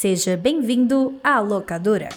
Seja bem-vindo à locadora.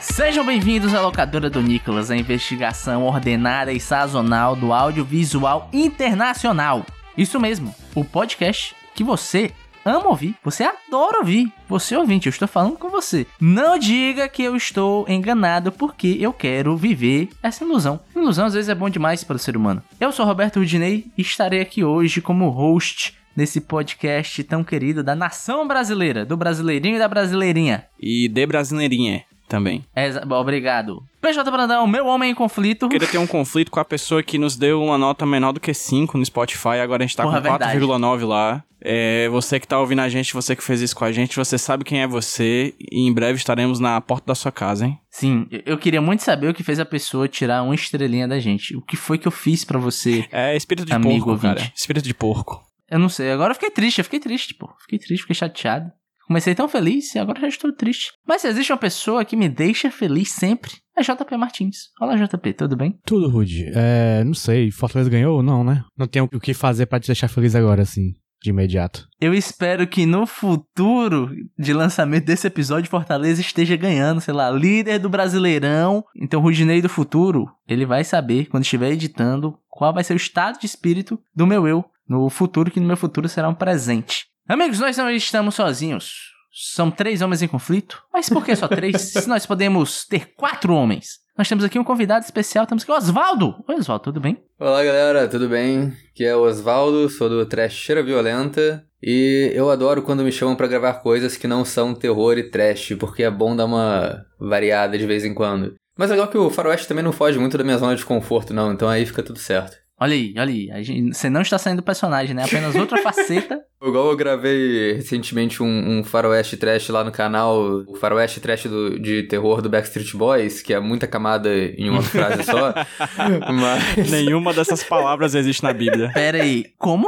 Sejam bem-vindos à locadora do Nicolas, a investigação ordenada e sazonal do audiovisual internacional. Isso mesmo, o podcast que você ama ouvir, você adora ouvir. Você ouvinte, eu estou falando com você. Não diga que eu estou enganado porque eu quero viver essa ilusão. Ilusão às vezes é bom demais para o ser humano. Eu sou Roberto Rudinei e estarei aqui hoje como host nesse podcast tão querido da nação brasileira, do brasileirinho e da brasileirinha. E de brasileirinha também. É, obrigado. PJ Brandão, meu homem em conflito. Queria ter um conflito com a pessoa que nos deu uma nota menor do que 5 no Spotify, agora a gente tá Porra, com 4,9 lá. É, você que tá ouvindo a gente, você que fez isso com a gente, você sabe quem é você e em breve estaremos na porta da sua casa, hein? Sim, eu queria muito saber o que fez a pessoa tirar uma estrelinha da gente. O que foi que eu fiz para você? É espírito de amigo, porco, ouvinte. cara. Espírito de porco. Eu não sei, agora eu fiquei triste, eu fiquei triste, pô. Fiquei triste, fiquei chateado. Comecei tão feliz e agora já estou triste. Mas se existe uma pessoa que me deixa feliz sempre, é JP Martins. Olá, JP, tudo bem? Tudo, Rude. É, não sei, Fortaleza ganhou ou não, né? Não tem o que fazer para te deixar feliz agora, assim, de imediato. Eu espero que no futuro de lançamento desse episódio, Fortaleza esteja ganhando, sei lá, líder do Brasileirão. Então, o Rudinei do futuro, ele vai saber, quando estiver editando, qual vai ser o estado de espírito do meu eu no futuro, que no meu futuro será um presente. Amigos, nós não estamos sozinhos. São três homens em conflito. Mas por que só três? se nós podemos ter quatro homens? Nós temos aqui um convidado especial, temos aqui o Osvaldo. Oi, Osvaldo, tudo bem? Olá, galera, tudo bem? Aqui é o Osvaldo, sou do Trecheira Violenta. E eu adoro quando me chamam para gravar coisas que não são terror e trash, porque é bom dar uma variada de vez em quando. Mas é legal que o Faroeste também não foge muito da minha zona de conforto, não, então aí fica tudo certo. Olha aí, olha aí. Gente, você não está saindo do personagem, né? Apenas outra faceta. Igual eu gravei recentemente um, um faroeste trash lá no canal, o faroeste trash do, de terror do Backstreet Boys, que é muita camada em uma frase só. mas... Nenhuma dessas palavras existe na Bíblia. Pera aí, como?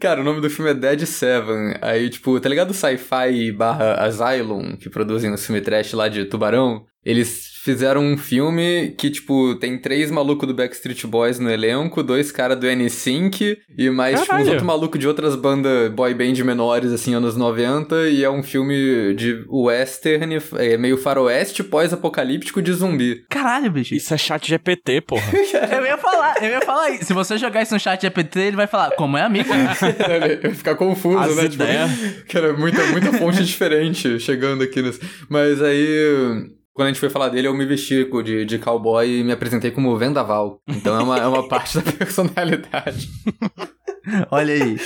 Cara, o nome do filme é Dead Seven. Aí, tipo, tá ligado o Sci-Fi barra Asylum, que produzem o filme trash lá de Tubarão? Eles fizeram um filme que, tipo, tem três malucos do Backstreet Boys no elenco, dois caras do N-Sync e mais, Caralho. tipo, uns outros malucos de outras bandas boy band menores, assim, anos 90. E é um filme de western, é meio faroeste pós-apocalíptico de zumbi. Caralho, bicho. Isso é chat GPT, porra. eu ia falar, eu ia falar isso. Se você jogar isso no chat GPT, ele vai falar, como é amigo? ele vai ficar confuso, As né? Tipo, cara, muita, muita fonte diferente chegando aqui. Nesse... Mas aí quando a gente foi falar dele, eu me vesti de, de cowboy e me apresentei como vendaval. Então é uma, é uma parte da personalidade. Olha aí.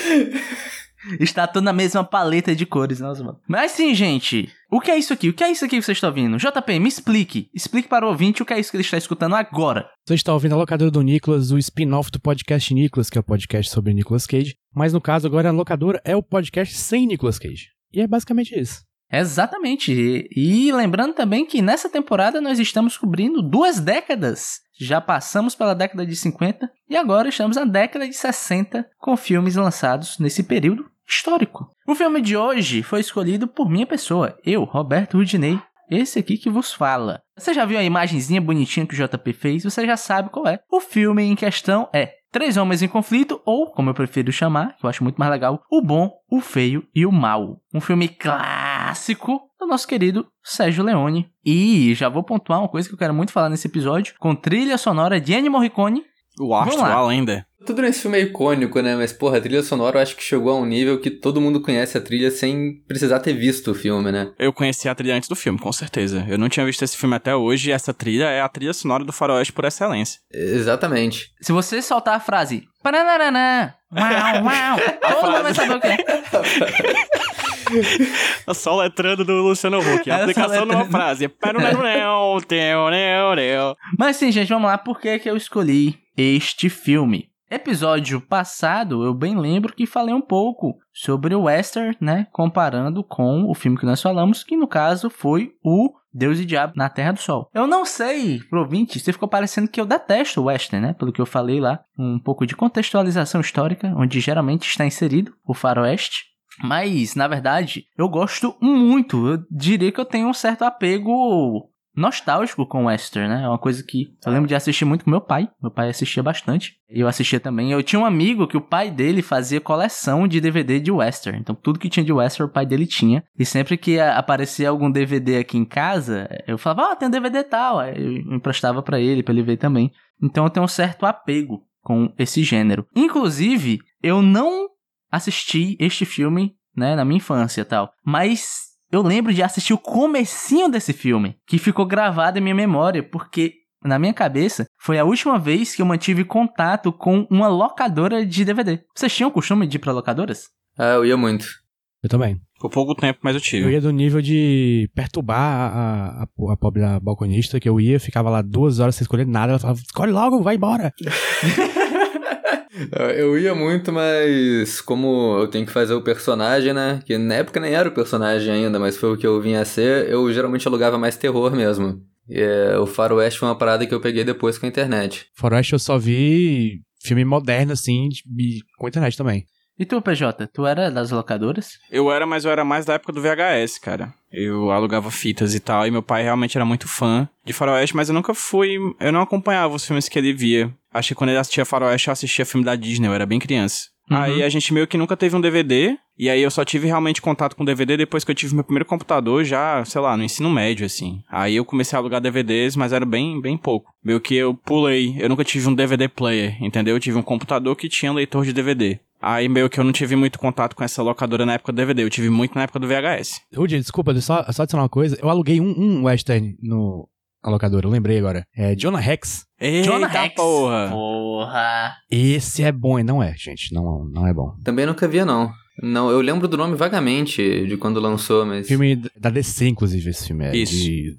Está tudo na mesma paleta de cores, nossa, mano. Mas sim, gente. O que é isso aqui? O que é isso aqui que você está ouvindo? JP, me explique. Explique para o ouvinte o que é isso que ele está escutando agora. Você está ouvindo a locadora do Nicolas, o spin-off do podcast Nicolas, que é o podcast sobre Nicolas Cage. Mas no caso, agora a locadora é o podcast sem Nicolas Cage. E é basicamente isso. Exatamente. E, lembrando também que nessa temporada nós estamos cobrindo duas décadas. Já passamos pela década de 50 e agora estamos na década de 60 com filmes lançados nesse período histórico. O filme de hoje foi escolhido por minha pessoa, eu, Roberto Rudinei, esse aqui que vos fala. Você já viu a imagenzinha bonitinha que o JP fez? Você já sabe qual é. O filme em questão é Três Homens em Conflito, ou, como eu prefiro chamar, que eu acho muito mais legal, O Bom, o Feio e o Mal. Um filme clássico do nosso querido Sérgio Leone. E já vou pontuar uma coisa que eu quero muito falar nesse episódio, com trilha sonora de Ennio Morricone. O astro ainda. Tudo nesse filme é icônico, né? Mas, porra, a trilha sonora eu acho que chegou a um nível que todo mundo conhece a trilha sem precisar ter visto o filme, né? Eu conheci a trilha antes do filme, com certeza. Eu não tinha visto esse filme até hoje e essa trilha é a trilha sonora do faroeste por excelência. Exatamente. Se você soltar a frase... Paranaraná, uau, uau, todo mundo vai saber o que é. só letrando do Luciano Huck. A aplicação numa frase. Mas sim, gente, vamos lá. Por que, que eu escolhi este filme? Episódio passado, eu bem lembro que falei um pouco sobre o western, né, comparando com o filme que nós falamos, que no caso foi o Deus e Diabo na Terra do Sol. Eu não sei, pro ouvinte, se ficou parecendo que eu detesto o western, né, pelo que eu falei lá, um pouco de contextualização histórica, onde geralmente está inserido o faroeste. Mas, na verdade, eu gosto muito. Eu diria que eu tenho um certo apego nostálgico com western, né? É uma coisa que eu lembro de assistir muito com meu pai. Meu pai assistia bastante. Eu assistia também. Eu tinha um amigo que o pai dele fazia coleção de DVD de western. Então tudo que tinha de western o pai dele tinha. E sempre que aparecia algum DVD aqui em casa, eu falava, ah, tem um DVD tal. Aí eu emprestava para ele, para ele ver também. Então eu tenho um certo apego com esse gênero. Inclusive, eu não assisti este filme, né, na minha infância e tal. Mas eu lembro de assistir o comecinho desse filme, que ficou gravado em minha memória, porque na minha cabeça, foi a última vez que eu mantive contato com uma locadora de DVD. Vocês tinham o costume de ir pra locadoras? Ah, eu ia muito. Eu também. Por pouco tempo, mas eu tive. Eu ia do nível de perturbar a, a, a pobre balconista, que eu ia, ficava lá duas horas sem escolher nada, ela falava, escolhe logo, vai embora. Eu ia muito, mas como eu tenho que fazer o personagem, né? Que na época nem era o personagem ainda, mas foi o que eu vinha a ser, eu geralmente alugava mais terror mesmo. E é, o Faroeste foi uma parada que eu peguei depois com a internet. Faroeste eu só vi filme moderno, assim, com a internet também. E tu, PJ, tu era das locadoras? Eu era, mas eu era mais da época do VHS, cara. Eu alugava fitas e tal, e meu pai realmente era muito fã de Faroeste, mas eu nunca fui. Eu não acompanhava os filmes que ele via. Acho que quando ele assistia Faroeste, eu assistia filme da Disney, eu era bem criança. Uhum. Aí a gente meio que nunca teve um DVD, e aí eu só tive realmente contato com DVD depois que eu tive meu primeiro computador, já, sei lá, no ensino médio, assim. Aí eu comecei a alugar DVDs, mas era bem, bem pouco. Meio que eu pulei, eu nunca tive um DVD player, entendeu? Eu tive um computador que tinha leitor de DVD. Aí meio que eu não tive muito contato com essa locadora na época do DVD, eu tive muito na época do VHS. Rudy, desculpa, só, só adicionar uma coisa. Eu aluguei um, um western no a locadora, eu lembrei agora. É Jonah Rex. Eita Jonah Rex. porra! Porra! Esse é bom e não é, gente. Não, não é bom. Também nunca via, não. Não, eu lembro do nome vagamente de quando lançou, mas. Filme da DC, inclusive, esse filme. É Isso. De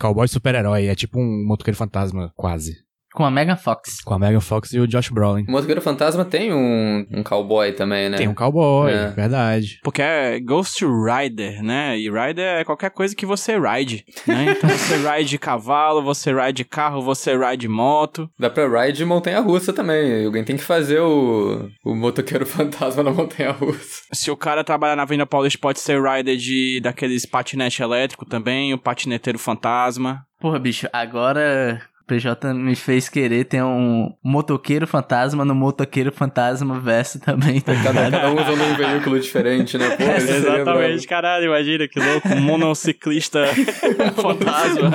cowboy super-herói. É tipo um motoqueiro fantasma, quase. Com a Megan Fox. Com a Megan Fox e o Josh Brolin. O Motoqueiro Fantasma tem um, um cowboy também, né? Tem um cowboy, é. verdade. Porque é Ghost Rider, né? E Rider é qualquer coisa que você ride, né? Então você ride cavalo, você ride carro, você ride moto. Dá pra ride montanha-russa também. Alguém tem que fazer o, o Motoqueiro Fantasma na montanha-russa. Se o cara trabalhar na Avenida Paulista, pode ser rider de daqueles patinete elétrico também, o patineteiro fantasma. Porra, bicho, agora PJ me fez querer ter um motoqueiro fantasma no motoqueiro fantasma verso também, tá cada, cada um usando um veículo diferente, né? Pô, Exatamente, caralho, imagina que louco, um monociclista fantasma,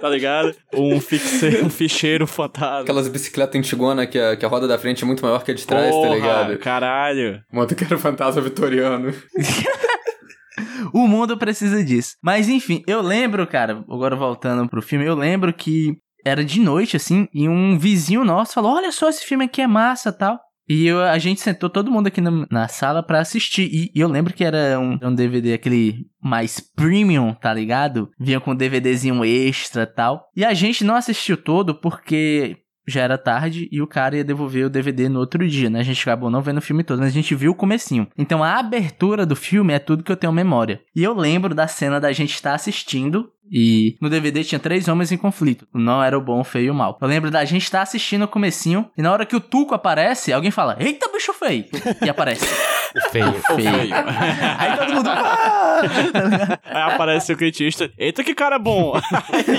tá ligado? Um, fixe, um ficheiro fantasma. Aquelas bicicletas antigona que a, que a roda da frente é muito maior que a de trás, tá Porra, tá ligado? caralho. Motoqueiro fantasma vitoriano. o mundo precisa disso. Mas enfim, eu lembro, cara, agora voltando pro filme, eu lembro que era de noite, assim, e um vizinho nosso falou: Olha só, esse filme aqui é massa tal. E eu, a gente sentou todo mundo aqui na, na sala para assistir. E, e, eu lembro que era um, um DVD aquele mais premium, tá ligado? Vinha com um DVDzinho extra tal. E a gente não assistiu todo porque já era tarde e o cara ia devolver o DVD no outro dia, né? A gente acabou não vendo o filme todo, mas a gente viu o comecinho. Então a abertura do filme é tudo que eu tenho memória. E eu lembro da cena da gente estar tá assistindo e no DVD tinha três homens em conflito. Não era o bom, o feio e o mal. Eu lembro da gente estar tá assistindo o comecinho e na hora que o Tuco aparece, alguém fala: Eita, bicho feio! E aparece. feio, feio. Aí todo mundo. Ah! Aí aparece o critista. Eita, que cara bom!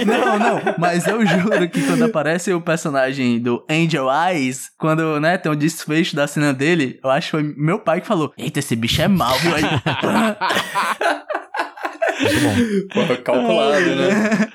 não, não. Mas eu juro que quando aparece o personagem do Angel Eyes, quando, né, tem um desfecho da cena dele, eu acho que foi meu pai que falou: Eita, esse bicho é mal, viu? Aí. Muito bom. Porra, calculado, né?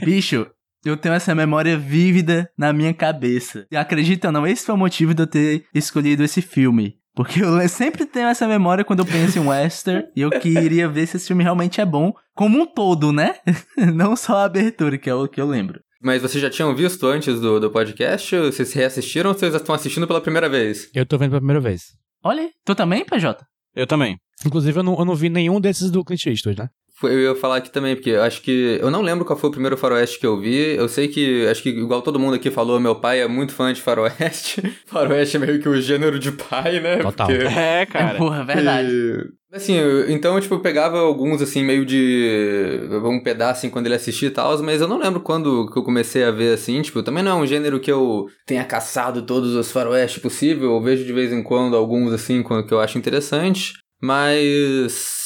Bicho, eu tenho essa memória vívida na minha cabeça. E acredita ou não, esse foi o motivo de eu ter escolhido esse filme. Porque eu sempre tenho essa memória quando eu penso em western e eu queria ver se esse filme realmente é bom, como um todo, né? não só a abertura, que é o que eu lembro. Mas vocês já tinham visto antes do, do podcast? Vocês reassistiram ou vocês estão assistindo pela primeira vez? Eu tô vendo pela primeira vez. Olha aí. Tu também, PJ? Eu também. Inclusive, eu não, eu não vi nenhum desses do Clint Eastwood, né? Eu ia falar aqui também, porque eu acho que. Eu não lembro qual foi o primeiro faroeste que eu vi. Eu sei que. Acho que, igual todo mundo aqui falou, meu pai é muito fã de faroeste. faroeste é meio que o gênero de pai, né? Total. Porque... É, cara. É, porra, verdade. E... Assim, eu, então, tipo, eu pegava alguns, assim, meio de. um pedaço, assim, quando ele assistia e tal, mas eu não lembro quando que eu comecei a ver, assim, tipo, também não é um gênero que eu tenha caçado todos os faroeste possível. Eu vejo de vez em quando alguns, assim, que eu acho interessante, mas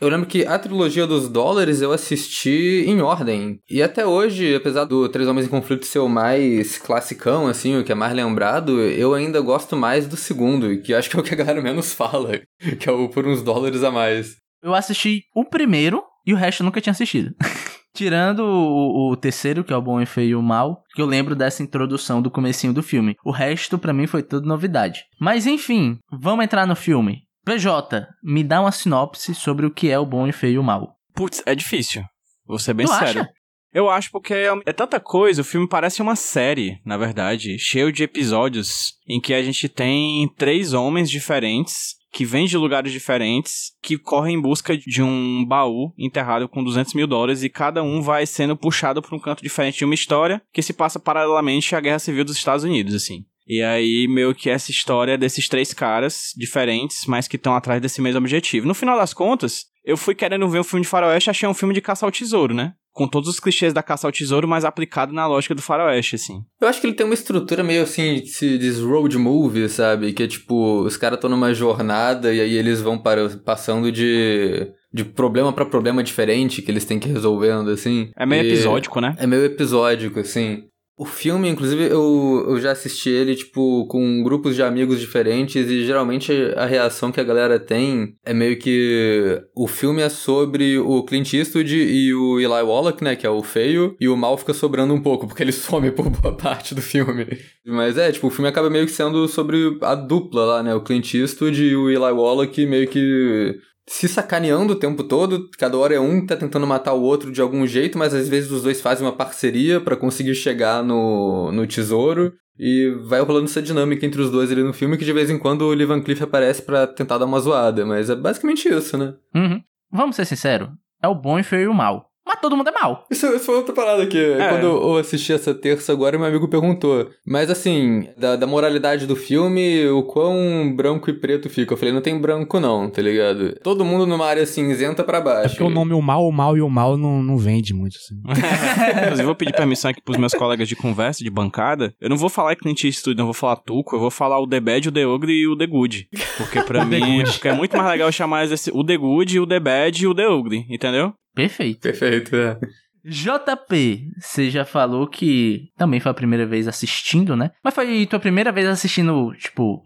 Eu lembro que a trilogia dos dólares eu assisti em ordem. E até hoje, apesar do Três Homens em Conflito ser o mais classicão, assim, o que é mais lembrado, eu ainda gosto mais do segundo, que acho que é o que a galera menos fala, que é o Por Uns Dólares a Mais. Eu assisti o primeiro e o resto eu nunca tinha assistido. Tirando o, o, terceiro, que é o bom e feio e o mal, que eu lembro dessa introdução do comecinho do filme. O resto, para mim, foi tudo novidade. Mas enfim, vamos entrar no filme. PJ, me dá uma sinopse sobre o que é o bom e feio e o mal. Putz, é difícil. Vou ser bem tu sério. Acha? Eu acho porque é, é, tanta coisa, o filme parece uma série, na verdade, cheio de episódios em que a gente tem três homens diferentes que vêm de lugares diferentes, que correm em busca de um baú enterrado com 200 mil dólares e cada um vai sendo puxado para um canto diferente de uma história que se passa paralelamente à Guerra Civil dos Estados Unidos, assim. E aí, meio que essa história desses três caras diferentes, mas que estão atrás desse mesmo objetivo. No final das contas, eu fui querendo ver um filme de faroeste, achei um filme de caça ao tesouro, né? com todos os clichês da caça ao tesouro, mas aplicado na lógica do faroeste, assim. Eu acho que ele tem uma estrutura meio assim, se diz road movie, sabe? Que é tipo, os caras estão numa jornada e aí eles vão para, passando de de problema para problema diferente que eles têm que ir resolvendo, assim. É meio episódico, né? É meio episódico, assim. O filme, inclusive, eu, eu já assisti ele, tipo, com grupos de amigos diferentes e geralmente a reação que a galera tem é meio que o filme é sobre o Clint Eastwood e o Eli Wallach, né, que é o feio, e o mal fica sobrando um pouco, porque ele some por boa parte do filme. Mas é, tipo, o filme acaba meio que sendo sobre a dupla lá, né, o Clint Eastwood e o Eli Wallach meio que se sacaneando o tempo todo. Cada hora é um que tá tentando matar o outro de algum jeito, mas às vezes os dois fazem uma parceria para conseguir chegar no, no tesouro. E vai rolando essa dinâmica entre os dois ali no filme, que de vez em quando o Lee Van Cleef aparece para tentar dar uma zoada. Mas é basicamente isso, né? Uhum. Vamos ser sinceros, é o bom e feio e o mal mas todo mundo é mal. Isso, isso foi outra parada que, é. quando eu assisti essa terça agora, meu amigo perguntou. Mas assim, da, da, moralidade do filme, o quão branco e preto fica? Eu falei, não tem branco não, tá ligado? Todo mundo numa área cinzenta para baixo. É porque o nome o mal, o mal e o mal não, não vende muito, assim. Inclusive, vou pedir permissão aqui pros meus colegas de conversa, de bancada. Eu não vou falar Clint Eastwood, não vou falar Tuco, eu vou falar o The Bad, o The Ogre e o The Good. Porque pra mim, porque é muito mais legal chamar esse, o The Good, o The Bad e o The Ogre, entendeu? Perfeito. Perfeito, é. JP, você já falou que também foi a primeira vez assistindo, né? Mas foi tua primeira vez assistindo, tipo,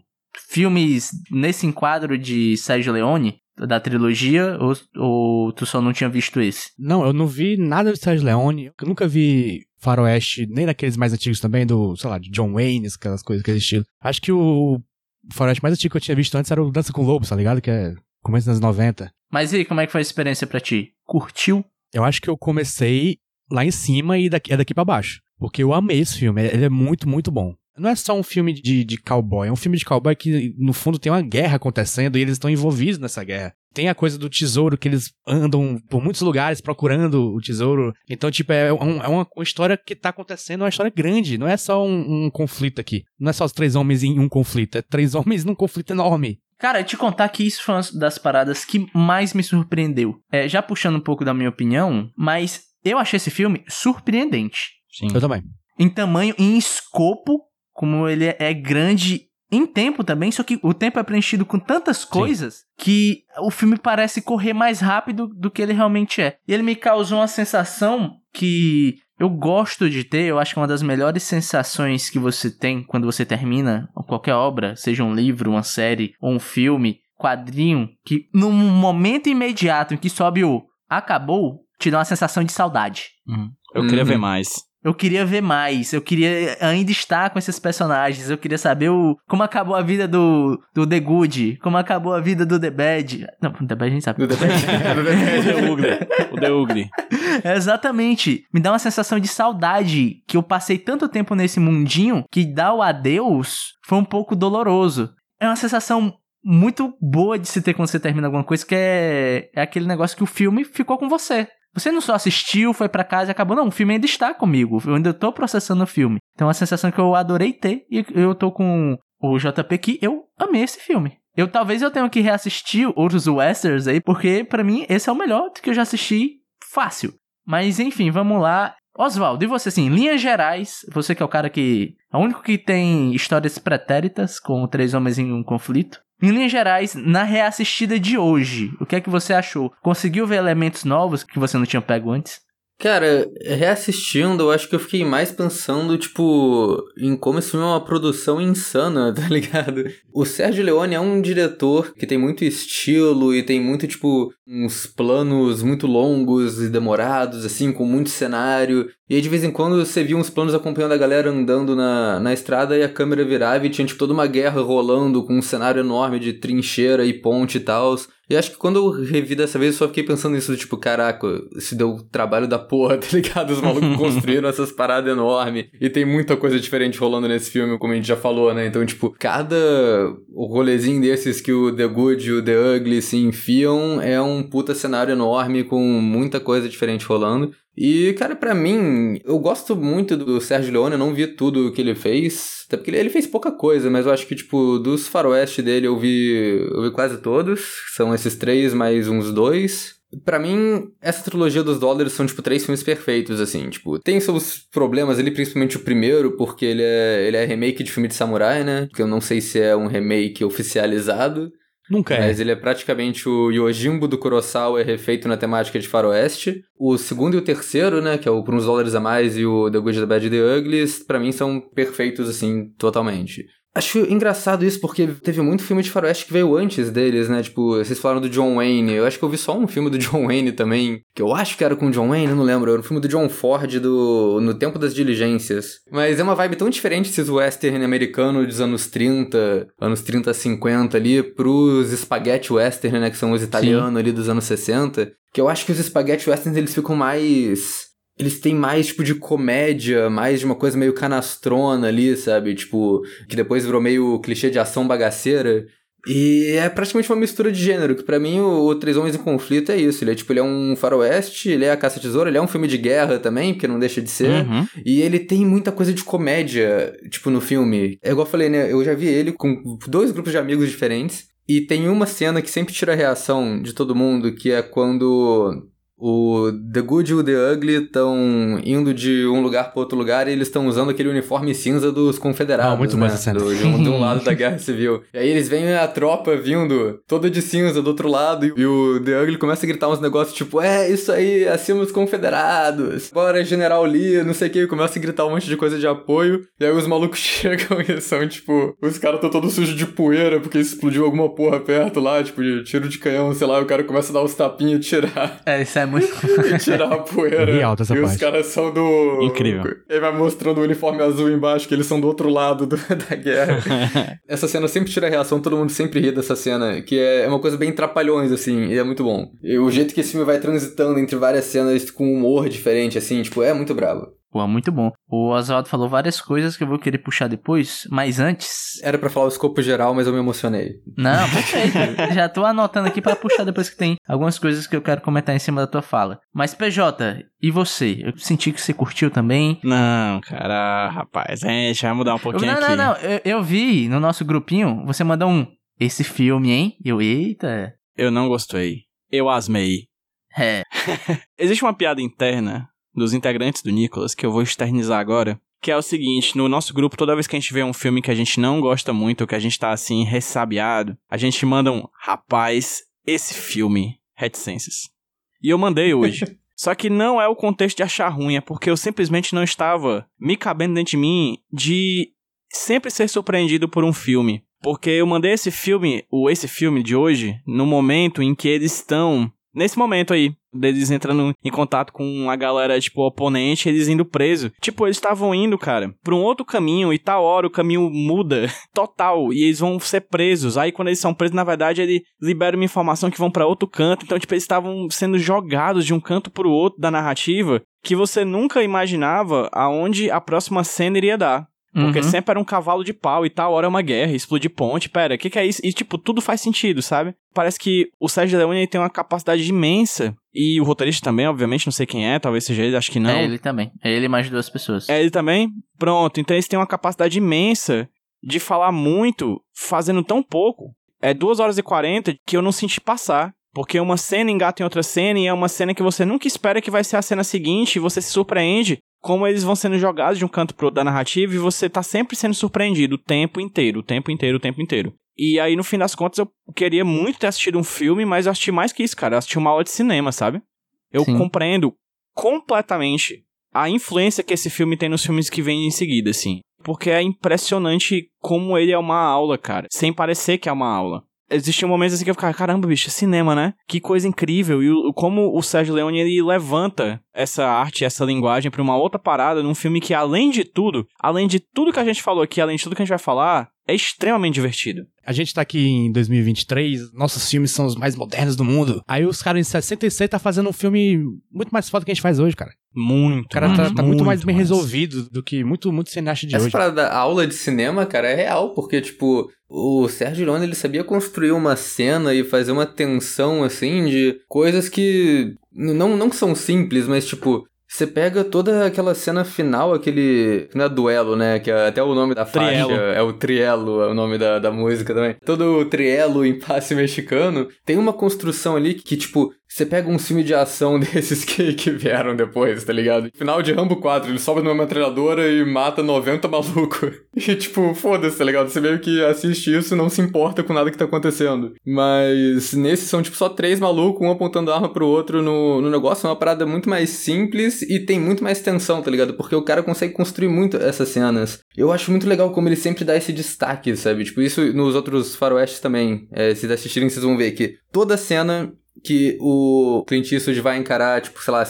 filmes nesse enquadro de Sérgio Leone? Da trilogia, ou, ou tu só não tinha visto esse? Não, eu não vi nada de Sérgio Leone. Eu nunca vi Faroeste, nem daqueles mais antigos também, do, sei lá, de John Wayne, aquelas coisas que existiam. Acho que o Faroeste mais antigo que eu tinha visto antes era o Dança com Lobos, tá ligado? Que é começo dos anos 90. Mas e como é que foi a experiência para ti? Curtiu? Eu acho que eu comecei lá em cima e daqui, é daqui para baixo. Porque eu amei esse filme, ele é muito, muito bom. Não é só um filme de, de cowboy, é um filme de cowboy que, no fundo, tem uma guerra acontecendo e eles estão envolvidos nessa guerra. Tem a coisa do tesouro, que eles andam por muitos lugares procurando o tesouro. Então, tipo, é, um, é uma, história que tá acontecendo, uma história grande. Não é só um, um conflito aqui. Não é só os três homens em um conflito, é três homens num conflito enorme. Cara, te contar que isso foi uma das paradas que mais me surpreendeu. É, já puxando um pouco da minha opinião, mas eu achei esse filme surpreendente. Sim. Eu também. Em tamanho e em escopo, como ele é grande em tempo também, só que o tempo é preenchido com tantas coisas Sim. que o filme parece correr mais rápido do que ele realmente é. E ele me causou uma sensação que eu gosto de ter, eu acho que uma das melhores sensações que você tem quando você termina qualquer obra, seja um livro, uma série ou um filme, quadrinho, que num momento imediato em que sobe o acabou, te dá uma sensação de saudade. Uhum. Eu queria ver uhum. mais. Eu queria ver mais, eu queria ainda estar com esses personagens, eu queria saber o, como acabou a vida do, do The Good, como acabou a vida do The Bad. Não, o The Bad a gente sabe. Do The Bad. o The Ugly. O The Ugly. Exatamente. Me dá uma sensação de saudade que eu passei tanto tempo nesse mundinho que dar o adeus foi um pouco doloroso. É uma sensação muito boa de se ter quando você termina alguma coisa, que é, é aquele negócio que o filme ficou com você. Você não só assistiu, foi para casa e acabou. Não, o filme ainda está comigo. Eu ainda tô processando o filme. Então é uma sensação que eu adorei ter. E eu tô com o JP que eu amei esse filme. Eu talvez eu tenha que reassistir outros westerns aí, porque para mim esse é o melhor que eu já assisti fácil. Mas enfim, vamos lá. Oswaldo, e você assim, linhas gerais, você que é o cara que. É o único que tem histórias pretéritas com três homens em um conflito. Em linhas gerais, na reassistida de hoje, o que é que você achou? Conseguiu ver elementos novos que você não tinha pego antes? Cara, reassistindo, eu acho que eu fiquei mais pensando, tipo, em como esse filme é uma produção insana, tá ligado? O Sérgio Leone é um diretor que tem muito estilo e tem muito, tipo, uns planos muito longos e demorados, assim, com muito cenário. E aí, de vez em quando, você via uns planos acompanhando a galera andando na, na estrada e a câmera virava e tinha, tipo, toda uma guerra rolando com um cenário enorme de trincheira e ponte e tal. E acho que quando eu revi dessa vez, eu só fiquei pensando nisso, tipo, caraca, se deu trabalho da porra, tá ligado? Os malucos construíram essas paradas enormes. E tem muita coisa diferente rolando nesse filme, como a gente já falou, né? Então, tipo, cada rolezinho desses que o The Good e o The Ugly se enfiam é um puta cenário enorme com muita coisa diferente rolando. E, cara, para mim, eu gosto muito do Sérgio Leone, eu não vi tudo que ele fez, até porque ele, fez pouca coisa, mas eu acho que, tipo, dos faroeste dele eu vi, eu vi quase todos, são esses três mais uns dois. Para mim, essa trilogia dos dólares são, tipo, três filmes perfeitos, assim, tipo, tem seus problemas ali, principalmente o primeiro, porque ele é, ele é remake de filme de samurai, né, que eu não sei se é um remake oficializado, Nunca é. Mas ele é praticamente o Yojimbo do Kurosawa é refeito na temática de faroeste. O segundo e o terceiro, né, que é o Por Uns Dólares a Mais e o The Good, The Bad The Uglies, pra mim são perfeitos, assim, totalmente. Acho engraçado isso porque teve muito filme de faroeste que veio antes deles, né? Tipo, vocês falaram do John Wayne. Eu acho que eu vi só um filme do John Wayne também, que eu acho que era com o John Wayne, eu não lembro. Era um filme do John Ford do No Tempo das Diligências. Mas é uma vibe tão diferente esses western americanos dos anos 30, anos 30, 50 ali, pros spaghetti western, né? Que são os italianos ali dos anos 60. Que eu acho que os spaghetti westerns eles ficam mais eles têm mais, tipo, de comédia, mais de uma coisa meio canastrona ali, sabe? Tipo, que depois virou meio clichê de ação bagaceira. E é praticamente uma mistura de gênero, que para mim o, o, Três Homens em Conflito é isso. Ele é tipo, ele é um faroeste, ele é a caça-tesoura, ele é um filme de guerra também, porque não deixa de ser. Uhum. E ele tem muita coisa de comédia, tipo, no filme. É igual eu falei, né? Eu já vi ele com dois grupos de amigos diferentes. E tem uma cena que sempre tira a reação de todo mundo, que é quando o The Good e o The Ugly estão indo de um lugar para outro lugar e eles estão usando aquele uniforme cinza dos confederados. Ah, muito né? mais cena. Do, de, um, de um lado da Guerra Civil. E aí eles veem a tropa vindo toda de cinza do outro lado e o The Ugly começa a gritar uns negócios tipo: É, isso aí, acima dos confederados. Bora, General Lee, não sei o que. Começa a gritar um monte de coisa de apoio. E aí os malucos chegam e são tipo: Os caras estão todos sujos de poeira porque explodiu alguma porra perto lá, tipo, de tiro de canhão, sei lá. E o cara começa a dar uns tapinhas e tirar. É, isso é e tirar a poeira. E alta essa e parte. os caras são do. Incrível. Ele vai mostrando o uniforme azul embaixo, que eles são do outro lado do... da guerra. essa cena sempre tira a reação, todo mundo sempre ri dessa cena, que é uma coisa bem trapalhões, assim, e é muito bom. E o jeito que esse filme vai transitando entre várias cenas com um humor diferente, assim, tipo, é muito bravo. Pô, muito bom. O Oswaldo falou várias coisas que eu vou querer puxar depois, mas antes. Era para falar o escopo geral, mas eu me emocionei. Não, perfeito. Já tô anotando aqui para puxar depois que tem algumas coisas que eu quero comentar em cima da tua fala. Mas PJ, e você? Eu senti que você curtiu também. Não, cara, rapaz, a gente vai mudar um pouquinho não, aqui. Não, não, não. Eu, eu vi no nosso grupinho, você mandou um. Esse filme, hein? Eu, eita. Eu não gostei. Eu asmei. É. Existe uma piada interna dos integrantes do Nicolas, que eu vou externizar agora, que é o seguinte, no nosso grupo, toda vez que a gente vê um filme que a gente não gosta muito, ou que a gente tá assim, ressabiado, a gente manda um, rapaz, esse filme, reticências. E eu mandei hoje. Só que não é o contexto de achar ruim, é porque eu simplesmente não estava me cabendo dentro de mim de sempre ser surpreendido por um filme. Porque eu mandei esse filme, ou esse filme de hoje, no momento em que eles estão nesse momento aí, deles entrando em contato com a galera, tipo, oponente, eles indo preso. Tipo, eles estavam indo, cara, pra um outro caminho e tal hora o caminho muda total e eles vão ser presos. Aí quando eles são presos, na verdade, ele libera uma informação que vão para outro canto. Então, tipo, eles estavam sendo jogados de um canto pro outro da narrativa que você nunca imaginava aonde a próxima cena iria dar. Porque uhum. sempre era um cavalo de pau e tal, hora é uma guerra, explodir ponte, pera, o que, que é isso? E, tipo, tudo faz sentido, sabe? Parece que o Sérgio Leone tem uma capacidade imensa, e o roteirista também, obviamente, não sei quem é, talvez seja ele, acho que não. É ele também, é ele mais duas pessoas. É ele também? Pronto, então eles têm uma capacidade imensa de falar muito, fazendo tão pouco. É 2 horas e 40 que eu não senti passar. Porque uma cena engata em outra cena e é uma cena que você nunca espera que vai ser a cena seguinte e você se surpreende como eles vão sendo jogados de um canto pro outro da narrativa e você tá sempre sendo surpreendido o tempo inteiro, o tempo inteiro, o tempo inteiro. E aí, no fim das contas, eu queria muito ter assistido um filme, mas eu assisti mais que isso, cara. Eu assisti uma aula de cinema, sabe? Eu Sim. compreendo completamente a influência que esse filme tem nos filmes que vêm em seguida, assim. Porque é impressionante como ele é uma aula, cara. Sem parecer que é uma aula existiam momentos assim que eu ficava, caramba, bicho, é cinema, né? Que coisa incrível. E o, como o Sérgio Leone ele levanta essa arte, essa linguagem para uma outra parada num filme que, além de tudo, além de tudo que a gente falou aqui, além de tudo que a gente vai falar, é extremamente divertido. A gente tá aqui em 2023, nossos filmes são os mais modernos do mundo. Aí os caras em 66 tá fazendo um filme muito mais foda que a gente faz hoje, cara. Muito. O cara tá, tá muito, mais bem mais. resolvido do que muito, muito cineasta de Essa hoje. Essa parada aula de cinema, cara, é real, porque, tipo, o Sérgio Leone, ele sabia construir uma cena e fazer uma tensão, assim, de coisas que não, não são simples, mas, tipo, você pega toda aquela cena final, aquele. Não é duelo, né? Que é até o nome da trielo. faixa é o trielo, é o nome da, da música também. Todo o trielo em passe mexicano tem uma construção ali que, tipo, você pega um filme de ação desses que, que vieram depois, tá ligado? Final de Rambo 4, ele sobe numa metralhadora e mata 90 maluco. E tipo, foda-se, tá ligado? Você meio que assiste isso e não se importa com nada que tá acontecendo. Mas nesses são tipo só três malucos, um apontando arma pro outro no, no negócio. É uma parada muito mais simples e tem muito mais tensão, tá ligado? Porque o cara consegue construir muito essas cenas. Eu acho muito legal como ele sempre dá esse destaque, sabe? Tipo, isso nos outros faroestes também. É, se vocês assistirem, vocês vão ver que toda cena que o Clint Eastwood vai encarar, tipo, sei lá,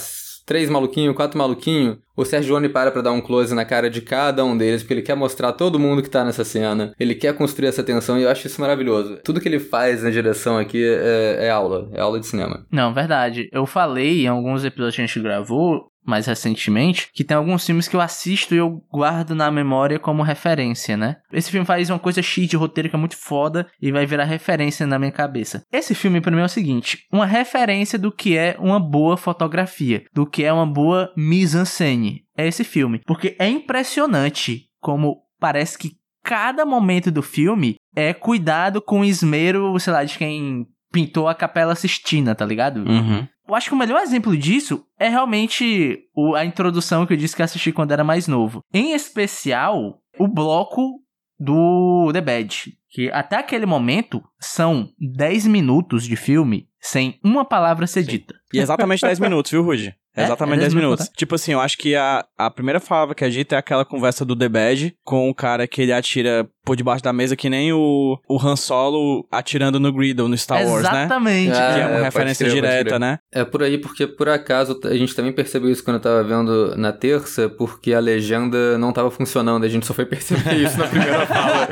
três maluquinhos, quatro maluquinhos, o Sérgio Leone para pra dar um close na cara de cada um deles, porque ele quer mostrar todo mundo que tá nessa cena. Ele quer construir essa tensão e eu acho isso maravilhoso. Tudo que ele faz na direção aqui é, é aula, é aula de cinema. Não, verdade. Eu falei em alguns episódios que a gente gravou mais recentemente, que tem alguns filmes que eu assisto e eu guardo na memória como referência, né? Esse filme faz uma coisa cheia de roteiro que é muito foda e vai virar referência na minha cabeça. Esse filme para mim é o seguinte, uma referência do que é uma boa fotografia, do que é uma boa mise-en-scène. É esse filme, porque é impressionante como parece que cada momento do filme é cuidado com esmero, sei lá, de quem pintou a Capela Sistina, tá ligado? Uhum. Eu acho que o melhor exemplo disso é realmente o, a introdução que eu disse que assisti quando era mais novo. Em especial, o bloco do The Bad. Que até aquele momento são 10 minutos de filme sem uma palavra ser dita. E exatamente 10 minutos, viu, Rudy? É, Exatamente é 10 minutos. Tipo assim, eu acho que a, a primeira palavra que a gente é aquela conversa do The Bad com o cara que ele atira por debaixo da mesa que nem o, o Han Solo atirando no Griddle no Star Wars, né? Exatamente. que é uma é, referência crer, direta, né? É por aí, porque por acaso a gente também percebeu isso quando eu tava vendo na terça, porque a legenda não tava funcionando. A gente só foi perceber isso na primeira fala.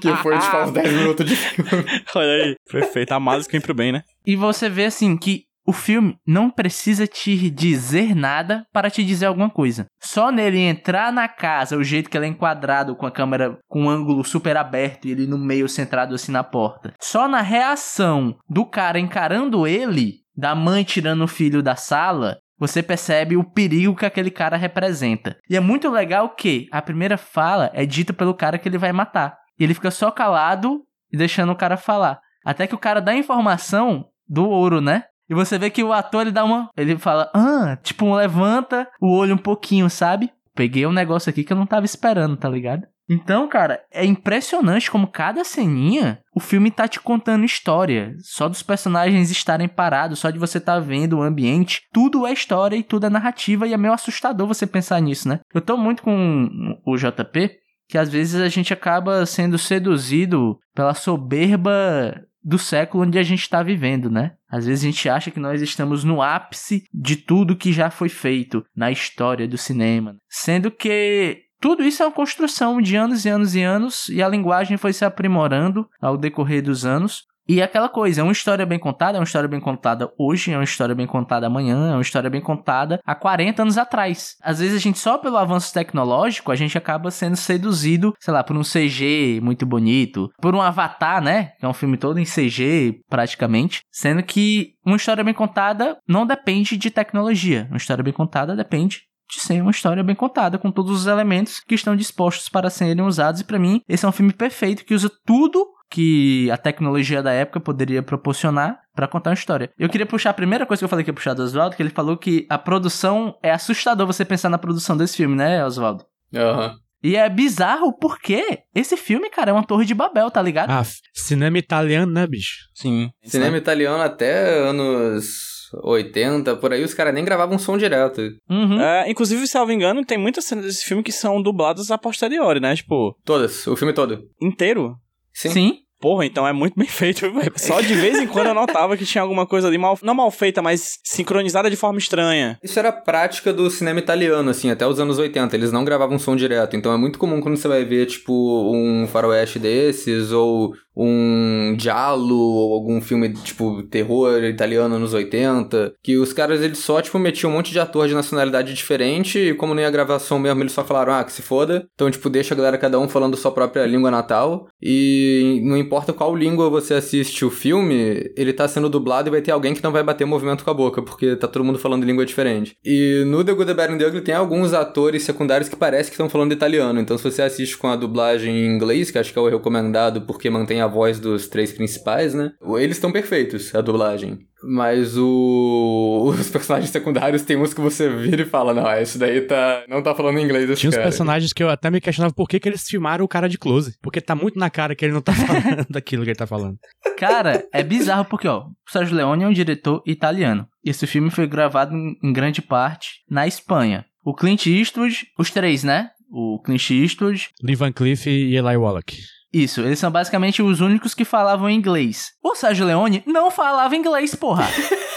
que foi tipo uns 10 minutos de filme. Olha aí, perfeito. A mágica vem pro bem, né? E você vê assim que o filme não precisa te dizer nada para te dizer alguma coisa. Só nele entrar na casa, o jeito que ele é enquadrado com a câmera com um ângulo super aberto e ele no meio centrado assim na porta. Só na reação do cara encarando ele, da mãe tirando o filho da sala, você percebe o perigo que aquele cara representa. E é muito legal que a primeira fala é dita pelo cara que ele vai matar. E ele fica só calado e deixando o cara falar. Até que o cara dá a informação do ouro, né? E você vê que o ator ele dá uma. Ele fala, ah, tipo, levanta o olho um pouquinho, sabe? Peguei um negócio aqui que eu não tava esperando, tá ligado? Então, cara, é impressionante como cada ceninha o filme tá te contando história. Só dos personagens estarem parados, só de você tá vendo o ambiente. Tudo é história e tudo é narrativa e é meio assustador você pensar nisso, né? Eu tô muito com o JP, que às vezes a gente acaba sendo seduzido pela soberba do século onde a gente está vivendo, né? Às vezes a gente acha que nós estamos no ápice de tudo que já foi feito na história do cinema, sendo que tudo isso é uma construção de anos e anos e anos e a linguagem foi se aprimorando ao decorrer dos anos. E aquela coisa, é uma história bem contada, é uma história bem contada hoje, é uma história bem contada amanhã, é uma história bem contada há 40 anos atrás. Às vezes a gente só pelo avanço tecnológico, a gente acaba sendo seduzido, sei lá, por um CG muito bonito, por um Avatar, né? Que é um filme todo em CG praticamente, sendo que uma história bem contada não depende de tecnologia. Uma história bem contada depende de ser uma história bem contada, com todos os elementos que estão dispostos para serem usados. E para mim, esse é um filme perfeito que usa tudo que a tecnologia da época poderia proporcionar para contar uma história. Eu queria puxar a primeira coisa que eu falei que ia puxar do Oswaldo, que ele falou que a produção é assustador você pensar na produção desse filme, né, Oswaldo? Aham. Uhum. E é bizarro porque esse filme, cara, é uma torre de Babel, tá ligado? Ah, cinema italiano, né, bicho? Sim. Cinema italiano até anos 80, por aí, os caras nem gravavam som direto. Uhum. É, inclusive, se eu não me engano, tem muitas cenas desse filme que são dubladas a posteriori, né? Tipo. Todas, o filme todo. Inteiro? Sim. Sim. Porra, então é muito bem feito. Só de vez em quando eu notava que tinha alguma coisa ali mal, não mal feita, mas sincronizada de forma estranha. Isso era prática do cinema italiano, assim, até os anos 80. Eles não gravavam som direto. Então é muito comum quando você vai ver, tipo, um faroeste desses, ou um giallo ou algum filme tipo terror italiano nos 80, que os caras eles só tipo metiam um monte de ator de nacionalidade diferente e como não ia gravação mesmo, eles só falaram: "Ah, que se foda". Então, tipo, deixa a galera cada um falando sua própria língua natal e não importa qual língua você assiste o filme, ele tá sendo dublado e vai ter alguém que não vai bater movimento com a boca, porque tá todo mundo falando língua diferente. E no The Good, The Bad and The Ugly tem alguns atores secundários que parece que estão falando italiano, então se você assiste com a dublagem em inglês, que acho que é o recomendado porque mantém a voz dos três principais, né? Eles estão perfeitos, a dublagem. Mas o... os personagens secundários tem uns que você vira e fala, não, esse daí tá... não tá falando inglês esse Tinha uns personagens que eu até me questionava por que, que eles filmaram o cara de close. Porque tá muito na cara que ele não tá falando daquilo que ele tá falando. Cara, é bizarro porque, ó, o Sérgio Leone é um diretor italiano. Esse filme foi gravado em grande parte na Espanha. O Clint Eastwood, os três, né? O Clint Eastwood... Lee Van Cleef e Eli Wallach. Isso, eles são basicamente os únicos que falavam inglês. O Sérgio Leone não falava inglês, porra.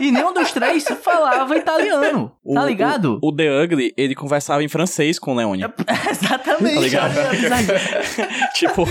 E nenhum dos três falava italiano, o, tá ligado? O, o, The Ugly, ele conversava em francês com o Leone. Exatamente. Tá ligado? tipo,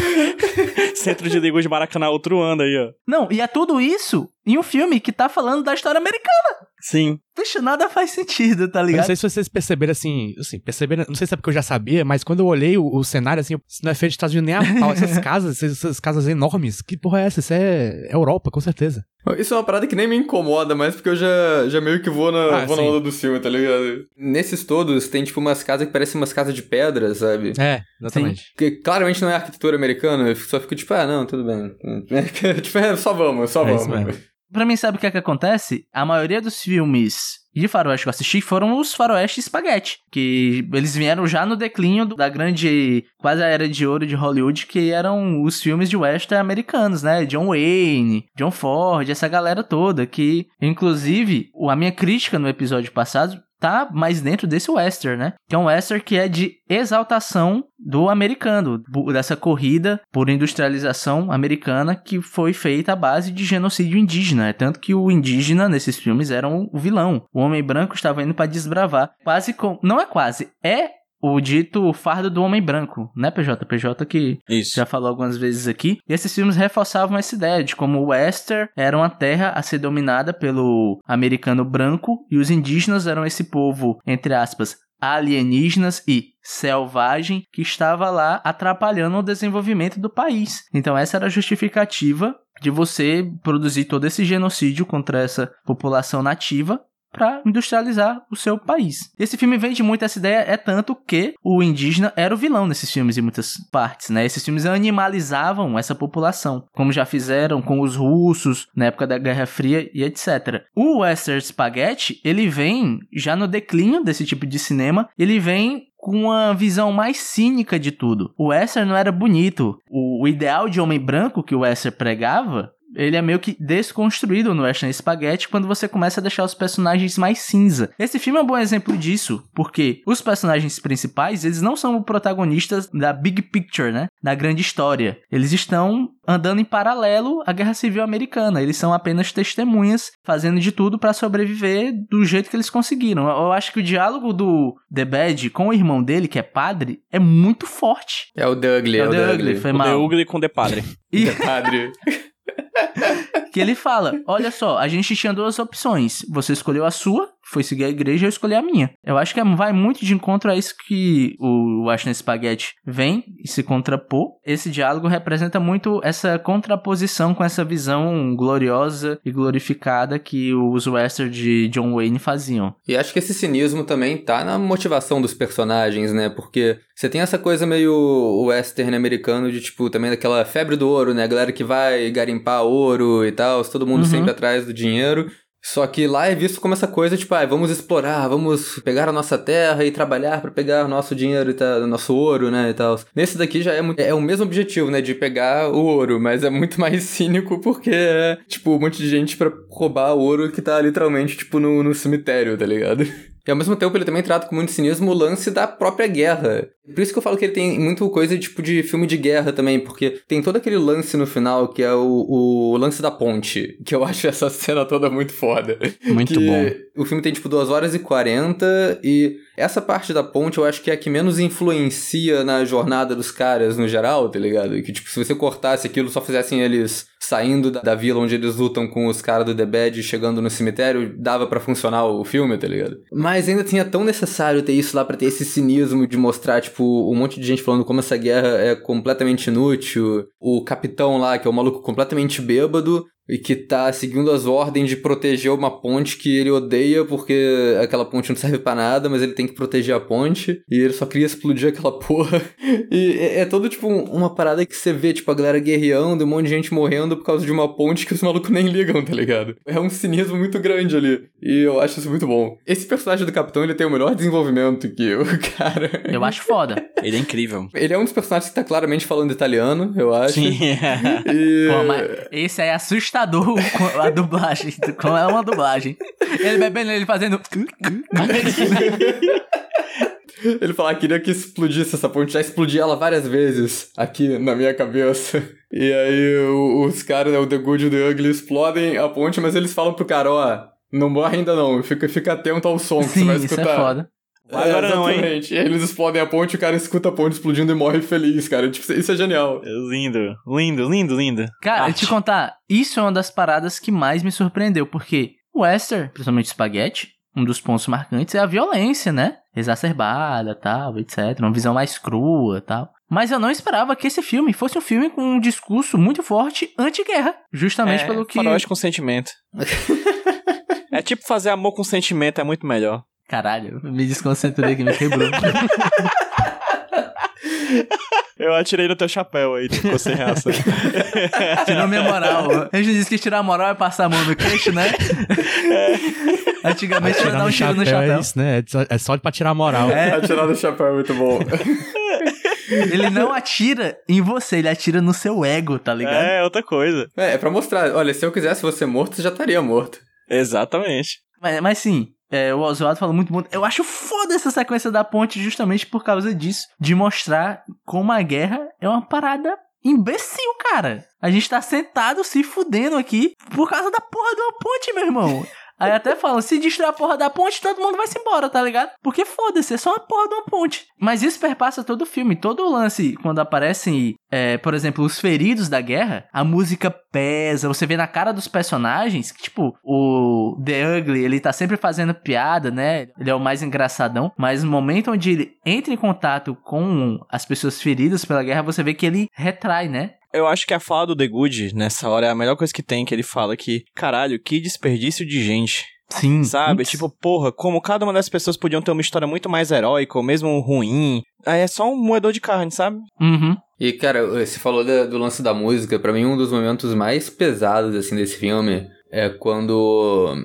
centro de língua de Maracanã, outro ano aí, ó. Não, e é tudo isso em um filme que tá falando da história americana. Sim. Bicho, nada faz sentido, tá ligado? Eu não sei se vocês perceberam assim, assim, perceberam, não sei se é porque eu já sabia, mas quando eu olhei o, o cenário, assim, não é feito dos Estados Unidos nem a pau. Essas casas, essas, essas, casas enormes, que porra é essa? Isso é Europa, com certeza. Isso é uma parada que nem me incomoda, mas porque eu já, já meio que vou na, ah, vou na onda do filme, tá ligado? Nesses todos, tem tipo umas casas que parecem umas casas de pedra, sabe? É, exatamente. Sim. Que claramente não é arquitetura americana, eu só fico tipo, ah, não, tudo bem. tipo, é, só vamos, só é vamos. Pra mim, sabe o que é que acontece? A maioria dos filmes de faroeste que eu assisti foram os faroeste espaguete, que eles vieram já no declínio da grande, quase a era de ouro de Hollywood, que eram os filmes de western americanos, né? John Wayne, John Ford, essa galera toda, que inclusive a minha crítica no episódio passado tá mais dentro desse western, né? Que é um western que é de exaltação do americano, dessa corrida por industrialização americana que foi feita à base de genocídio indígena. É tanto que o indígena nesses filmes era o vilão. O homem branco estava indo para desbravar. Quase com... Não é quase, é o dito fardo do homem branco, né, PJ? PJ que Isso. já falou algumas vezes aqui. E esses filmes reforçavam essa ideia de como o Wester era uma terra a ser dominada pelo americano branco e os indígenas eram esse povo, entre aspas, alienígenas e selvagem que estava lá atrapalhando o desenvolvimento do país. Então essa era a justificativa de você produzir todo esse genocídio contra essa população nativa para industrializar o seu país. Esse filme vende muito essa ideia, é tanto que o indígena era o vilão nesses filmes em muitas partes, né? Esses filmes animalizavam essa população, como já fizeram com os russos na época da Guerra Fria e etc. O Western Spaghetti, ele vem já no declínio desse tipo de cinema, ele vem com uma visão mais cínica de tudo. O Western não era bonito. O, ideal de homem branco que o Western pregava ele é meio que desconstruído no Western Spaghetti quando você começa a deixar os personagens mais cinza. Esse filme é um bom exemplo disso, porque os personagens principais, eles não são protagonistas da big picture, né? Da grande história. Eles estão andando em paralelo à Guerra Civil Americana. Eles são apenas testemunhas, fazendo de tudo para sobreviver do jeito que eles conseguiram. Eu acho que o diálogo do The Bad com o irmão dele, que é padre, é muito forte. É o Douglas, é, é o The Ugly, foi o mal. The Ugly com The Padre. E... The Padre. que ele fala: Olha só, a gente tinha duas opções. Você escolheu a sua, foi seguir a igreja, eu escolhi a minha. Eu acho que vai muito de encontro a isso que o Washington Spaghetti vem e se contrapor. Esse diálogo representa muito essa contraposição com essa visão gloriosa e glorificada que os westerns de John Wayne faziam. E acho que esse cinismo também tá na motivação dos personagens, né? Porque você tem essa coisa meio western americano de, tipo, também daquela febre do ouro, né? A galera que vai garimpar ouro e tal, todo mundo uhum. sempre atrás do dinheiro. Só que lá é visto como essa coisa, tipo, ah, vamos explorar, vamos pegar a nossa terra e trabalhar para pegar nosso dinheiro e tal, nosso ouro, né, e tal. Nesse daqui já é, é o mesmo objetivo, né, de pegar o ouro, mas é muito mais cínico porque é, tipo, um monte de gente para roubar o ouro que tá literalmente, tipo, no, no cemitério, tá ligado? E ao mesmo tempo ele também trata com muito cinismo o lance da própria guerra. Por isso que eu falo que ele tem muito coisa tipo de filme de guerra também, porque tem todo aquele lance no final que é o, o lance da ponte, que eu acho essa cena toda muito foda. Muito que bom. O filme tem tipo 2 horas e 40 e essa parte da ponte eu acho que é a que menos influencia na jornada dos caras no geral, tá ligado? Que tipo, se você cortasse aquilo, só fizessem eles saindo da, da vila onde eles lutam com os caras do The Bad e chegando no cemitério, dava para funcionar o filme, tá ligado? Mas ainda tinha tão necessário ter isso lá para ter esse cinismo de mostrar, tipo, um monte de gente falando como essa guerra é completamente inútil. O capitão lá, que é um maluco completamente bêbado, e que tá seguindo as ordens de proteger uma ponte que ele odeia porque aquela ponte não serve para nada, mas ele tem que proteger a ponte e ele só queria explodir aquela porra. E é, é todo tipo uma parada que você vê, tipo, a galera guerreando, um monte de gente morrendo por causa de uma ponte que os malucos nem ligam, tá ligado? É um cinismo muito grande ali. E eu acho isso muito bom. Esse personagem do capitão, ele tem o melhor desenvolvimento que o cara. Eu acho foda. Ele é incrível. Ele é um dos personagens que tá claramente falando italiano, eu acho. Sim. E... Pô, mas esse aí é assustador com a dublagem. Como é uma dublagem. Ele bebendo, ele fazendo. Ele falou, ah, queria que explodisse essa ponte, já explodi ela várias vezes aqui na minha cabeça. E aí o- os caras, né, o The Good e o The Ugly, explodem a ponte, mas eles falam pro cara, ó, não morre ainda não, fica, fica atento ao som que você Sim, vai isso escutar. é foda. Vai agora não, hein? E eles explodem a ponte, o cara escuta a ponte explodindo e morre feliz, cara. Tipo, isso é genial. Lindo, lindo, lindo, lindo. Cara, Arte. te contar, isso é uma das paradas que mais me surpreendeu, porque o Western, principalmente Spaghetti, um dos pontos marcantes é a violência, né? Exacerbada, tal, etc. Uma visão mais crua, tal. Mas eu não esperava que esse filme fosse um filme com um discurso muito forte anti-guerra. Justamente é, pelo que. faroeste com sentimento. é tipo fazer amor com sentimento, é muito melhor. Caralho, me desconcentrei que me quebrou. Eu atirei no teu chapéu aí, tu ficou sem reação. Tirou minha moral. A gente disse que tirar a moral é passar a mão no queixo, né? Antigamente era dar um tiro no É chapéu. isso, né? É só- É só pra tirar a moral. É. Atirar no chapéu é muito bom. Ele não atira em você, ele atira no seu ego, tá ligado? é, outra coisa. é, é pra mostrar. Olha, se eu quisesse você morto, você já estaria morto. Exatamente. Mas, mas sim, é, o Oswaldo falou muito bom. Eu acho foda essa sequência da ponte justamente por causa disso. De mostrar como a guerra é uma parada imbecil, cara. A gente tá sentado se fudendo aqui por causa da porra de uma ponte, meu irmão. Aí até falam, se destruir a porra da ponte, todo mundo vai se embora, tá ligado? Porque foda-se, é só uma porra de uma ponte. Mas isso perpassa todo o filme. Todo o lance, quando aparecem, é, por exemplo, os feridos da guerra, a música pesa. Você vê na cara dos personagens que, tipo, o The Ugly, ele tá sempre fazendo piada, né? Ele é o mais engraçadão. Mas no momento onde ele entra em contato com as pessoas feridas pela guerra, você vê que ele retrai, né? Eu acho que a fala do The Good nessa hora é a melhor coisa que tem, que ele fala que, caralho, que desperdício de gente. Sim. Sabe? Putz. Tipo, porra, como cada uma das pessoas podiam ter uma história muito mais heróica, ou mesmo ruim. Aí é só um moedor de carne, sabe? Uhum. E, cara, você falou da- do lance da música. Pra mim, um dos momentos mais pesados, assim, desse filme é quando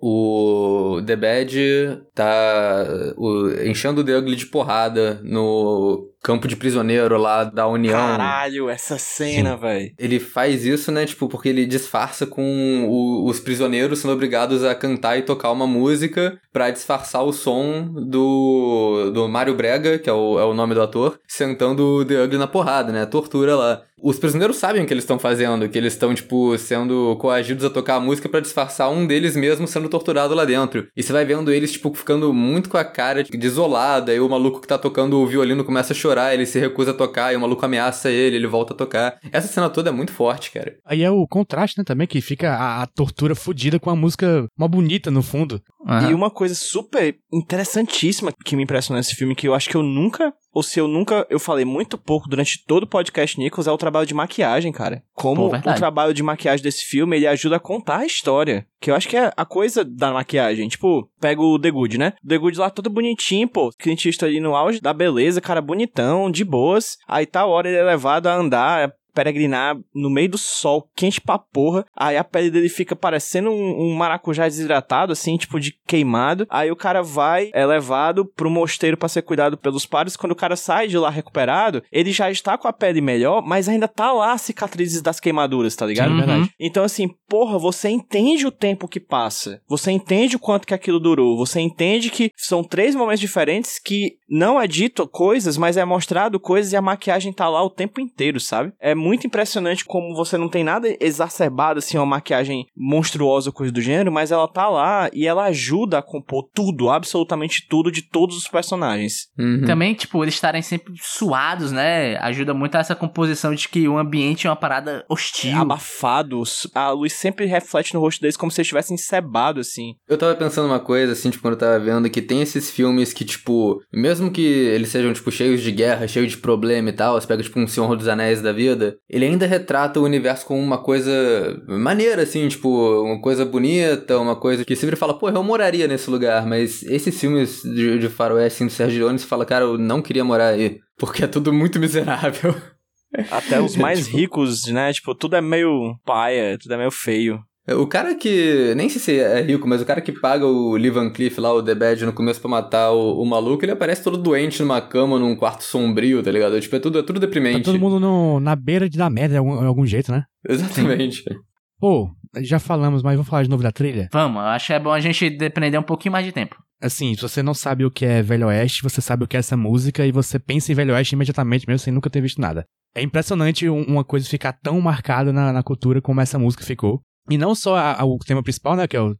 o The Bad tá o- enchendo o The Ugly de porrada no campo de prisioneiro lá da União. Caralho, essa cena, velho. Ele faz isso, né, tipo, porque ele disfarça com o- os prisioneiros sendo obrigados a cantar e tocar uma música pra disfarçar o som do, do Mário Brega, que é o, é o nome do ator, sentando o The Ugly na porrada, né, tortura lá. Os prisioneiros sabem o que eles estão fazendo, que eles estão, tipo, sendo coagidos a tocar a música pra disfarçar um deles mesmo sendo torturado lá dentro. E você vai vendo eles, tipo, ficando muito com a cara de desolada, aí o maluco que tá tocando o violino começa a chorar, ele se recusa a tocar, e o maluco ameaça ele, ele volta a tocar. Essa cena toda é muito forte, cara. Aí é o contraste, né, também, que fica a, a tortura fodida com a música uma bonita no fundo. Aham. E uma coisa super interessantíssima que me impressionou nesse filme, que eu acho que eu nunca, ou se eu nunca, eu falei muito pouco durante todo o podcast Nichols, é o trabalho de maquiagem, cara. Como Pô, o trabalho de maquiagem desse filme, ele ajuda a contar a história. Que eu acho que é a coisa da maquiagem. Tipo, pega o The Good, né? O The Good lá todo bonitinho, pô. Eastwood ali no auge da beleza, cara bonitão, de boas. Aí tá a hora ele é levado a andar peregrinar no meio do sol, quente pra porra. Aí a pele dele fica parecendo um, um maracujá desidratado, assim, tipo de queimado. Aí o cara vai, é levado pro mosteiro para ser cuidado pelos padres. Quando o cara sai de lá recuperado, ele já está com a pele melhor, mas ainda tá lá as cicatrizes das queimaduras, tá ligado? Sim, verdade. Então, assim, porra, você entende o tempo que passa. Você entende o quanto que aquilo durou. Você entende que são três momentos diferentes que não é dito coisas, mas é mostrado coisas e a maquiagem tá lá o tempo inteiro, sabe? É muito impressionante como você não tem nada exacerbado, assim, uma maquiagem monstruosa, coisa do gênero, mas ela tá lá e ela ajuda a compor tudo, absolutamente tudo de todos os personagens. Uhum. Também, tipo, eles estarem sempre suados, né? Ajuda muito a essa composição de que o ambiente é uma parada hostil. É abafado. A luz sempre reflete no rosto deles como se eles estivessem cebados, assim. Eu tava pensando uma coisa, assim, tipo, quando eu tava vendo, que tem esses filmes que, tipo, mesmo que eles sejam, tipo, cheios de guerra, cheios de problema e tal, você pega, tipo, um Senhor dos Anéis da vida, ele ainda retrata o universo como uma coisa maneira, assim, tipo, uma coisa bonita, uma coisa que sempre fala, pô, eu moraria nesse lugar, mas esses filmes de, de faroeste, assim, do Sergio Leone, você fala, cara, eu não queria morar aí, porque é tudo muito miserável. Até os mais tipo... ricos, né? Tipo, tudo é meio paia, tudo é meio feio. O cara que. Nem sei se é rico, mas o cara que paga o Lee Van Cleef lá, o The Bad, no começo pra matar o, o, maluco, ele aparece todo doente numa cama, num quarto sombrio, tá ligado? Tipo, é tudo, é tudo deprimente. Tá todo mundo no, na beira de dar merda de algum, de algum jeito, né? Exatamente. Pô, já falamos, mas vamos falar de novo da trilha? Vamos, acho que é bom a gente depender um pouquinho mais de tempo. Assim, se você não sabe o que é Velho Oeste, você sabe o que é essa música e você pensa em Velho Oeste imediatamente, mesmo sem nunca ter visto nada. É impressionante uma coisa ficar tão marcada na, na cultura como essa música ficou. E não só a, a, o tema principal, né, que é o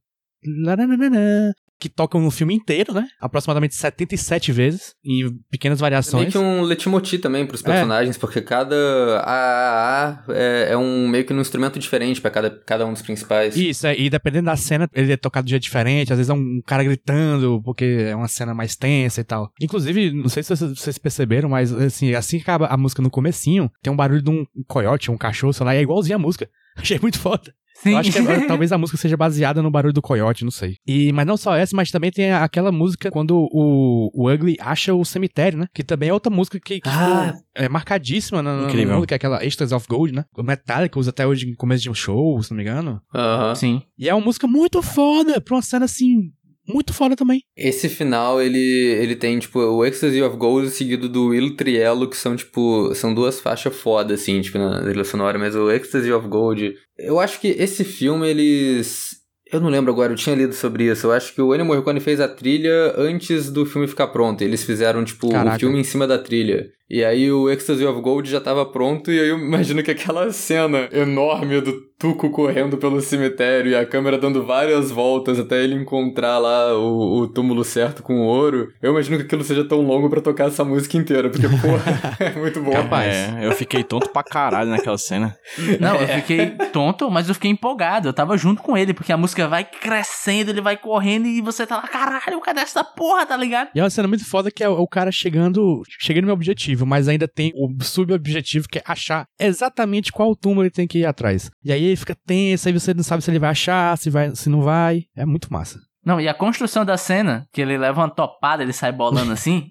que tocam no filme inteiro, né? Aproximadamente 77 vezes, em pequenas variações. É meio que um leitmotiv também pros personagens, é. porque cada A, é, é, um meio que um instrumento diferente para cada, cada um dos principais. Isso, é, e dependendo da cena, ele é tocado de jeito diferente, às vezes é um cara gritando, porque é uma cena mais tensa e tal. Inclusive, não sei se vocês perceberam, mas assim, assim que acaba a música no comecinho, tem um barulho de um coiote, um cachorro, sei lá, e é igualzinho a música. Achei muito foda. Sim. Eu acho que é, talvez a música seja baseada no barulho do coiote, não sei. E, mas não só essa, mas também tem aquela música quando o, o Ugly acha o cemitério, né? Que também é outra música que, que ah. é marcadíssima no, no mundo, que é aquela Extras of Gold, né? O Metallica usa até hoje em começo de um show, se não me engano. Aham. Uh -huh. Sim. E é uma música muito foda pra uma cena assim muito foda também. Esse final, ele, ele tem, tipo, o Ecstasy of Gold seguido do Il Triello, que são, tipo, são duas faixas foda, assim, tipo, na trilha sonora, mas o Ecstasy of Gold... Eu acho que esse filme, eles... Eu não lembro agora, eu tinha lido sobre isso. Eu acho que o Ennio Morricone fez a trilha antes do filme ficar pronto. Eles fizeram, tipo, Caraca. o filme em cima da trilha. E aí o Ecstasy of Gold já tava pronto, e aí eu imagino que aquela cena enorme do Tuco correndo pelo cemitério e a câmera dando várias voltas até ele encontrar lá o, o túmulo certo com o ouro, eu imagino que aquilo seja tão longo para tocar essa música inteira, porque, porra, é muito bom. Capaz. É, eu fiquei tonto pra caralho naquela cena. Não, eu fiquei tonto, mas eu fiquei empolgado, eu tava junto com ele, porque a música vai crescendo, ele vai correndo e você tá lá, caralho, cadê essa porra, tá ligado? E é uma cena muito foda que é o cara chegando, chegando no meu objetivo objetivo, mas ainda tem o subobjetivo que é achar exatamente qual túmulo ele tem que ir atrás. E aí ele fica tenso, aí você não sabe se ele vai achar, se, vai, se não vai. É muito massa. Não, e a construção da cena, que ele leva uma topada, ele sai bolando assim.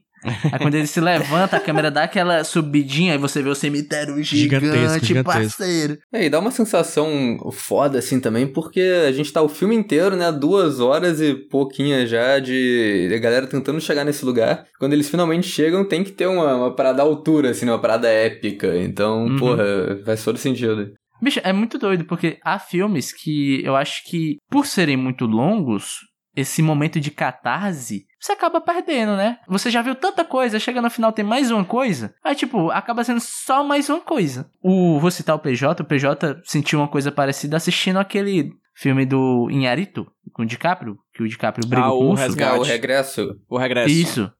Aí quando ele se levanta, a câmera dá aquela subidinha e você vê o cemitério gigante, gigantesco, gigantesco. parceiro. É, e dá uma sensação foda assim também, porque a gente tá o filme inteiro, né? Duas horas e pouquinha já de a galera tentando chegar nesse lugar. Quando eles finalmente chegam, tem que ter uma, uma parada altura, assim, né, uma parada épica. Então, uhum. porra, faz todo sentido. Bicho, é muito doido, porque há filmes que eu acho que, por serem muito longos, esse momento de catarse, você acaba perdendo, né? Você já viu tanta coisa, chega no final tem mais uma coisa, aí tipo, acaba sendo só mais uma coisa. O, vou citar o PJ, o PJ sentiu uma coisa parecida assistindo aquele filme do Inharito, com o DiCaprio, que o DiCaprio briga ah, com o urso. Resgate. o regresso. O regresso. Isso.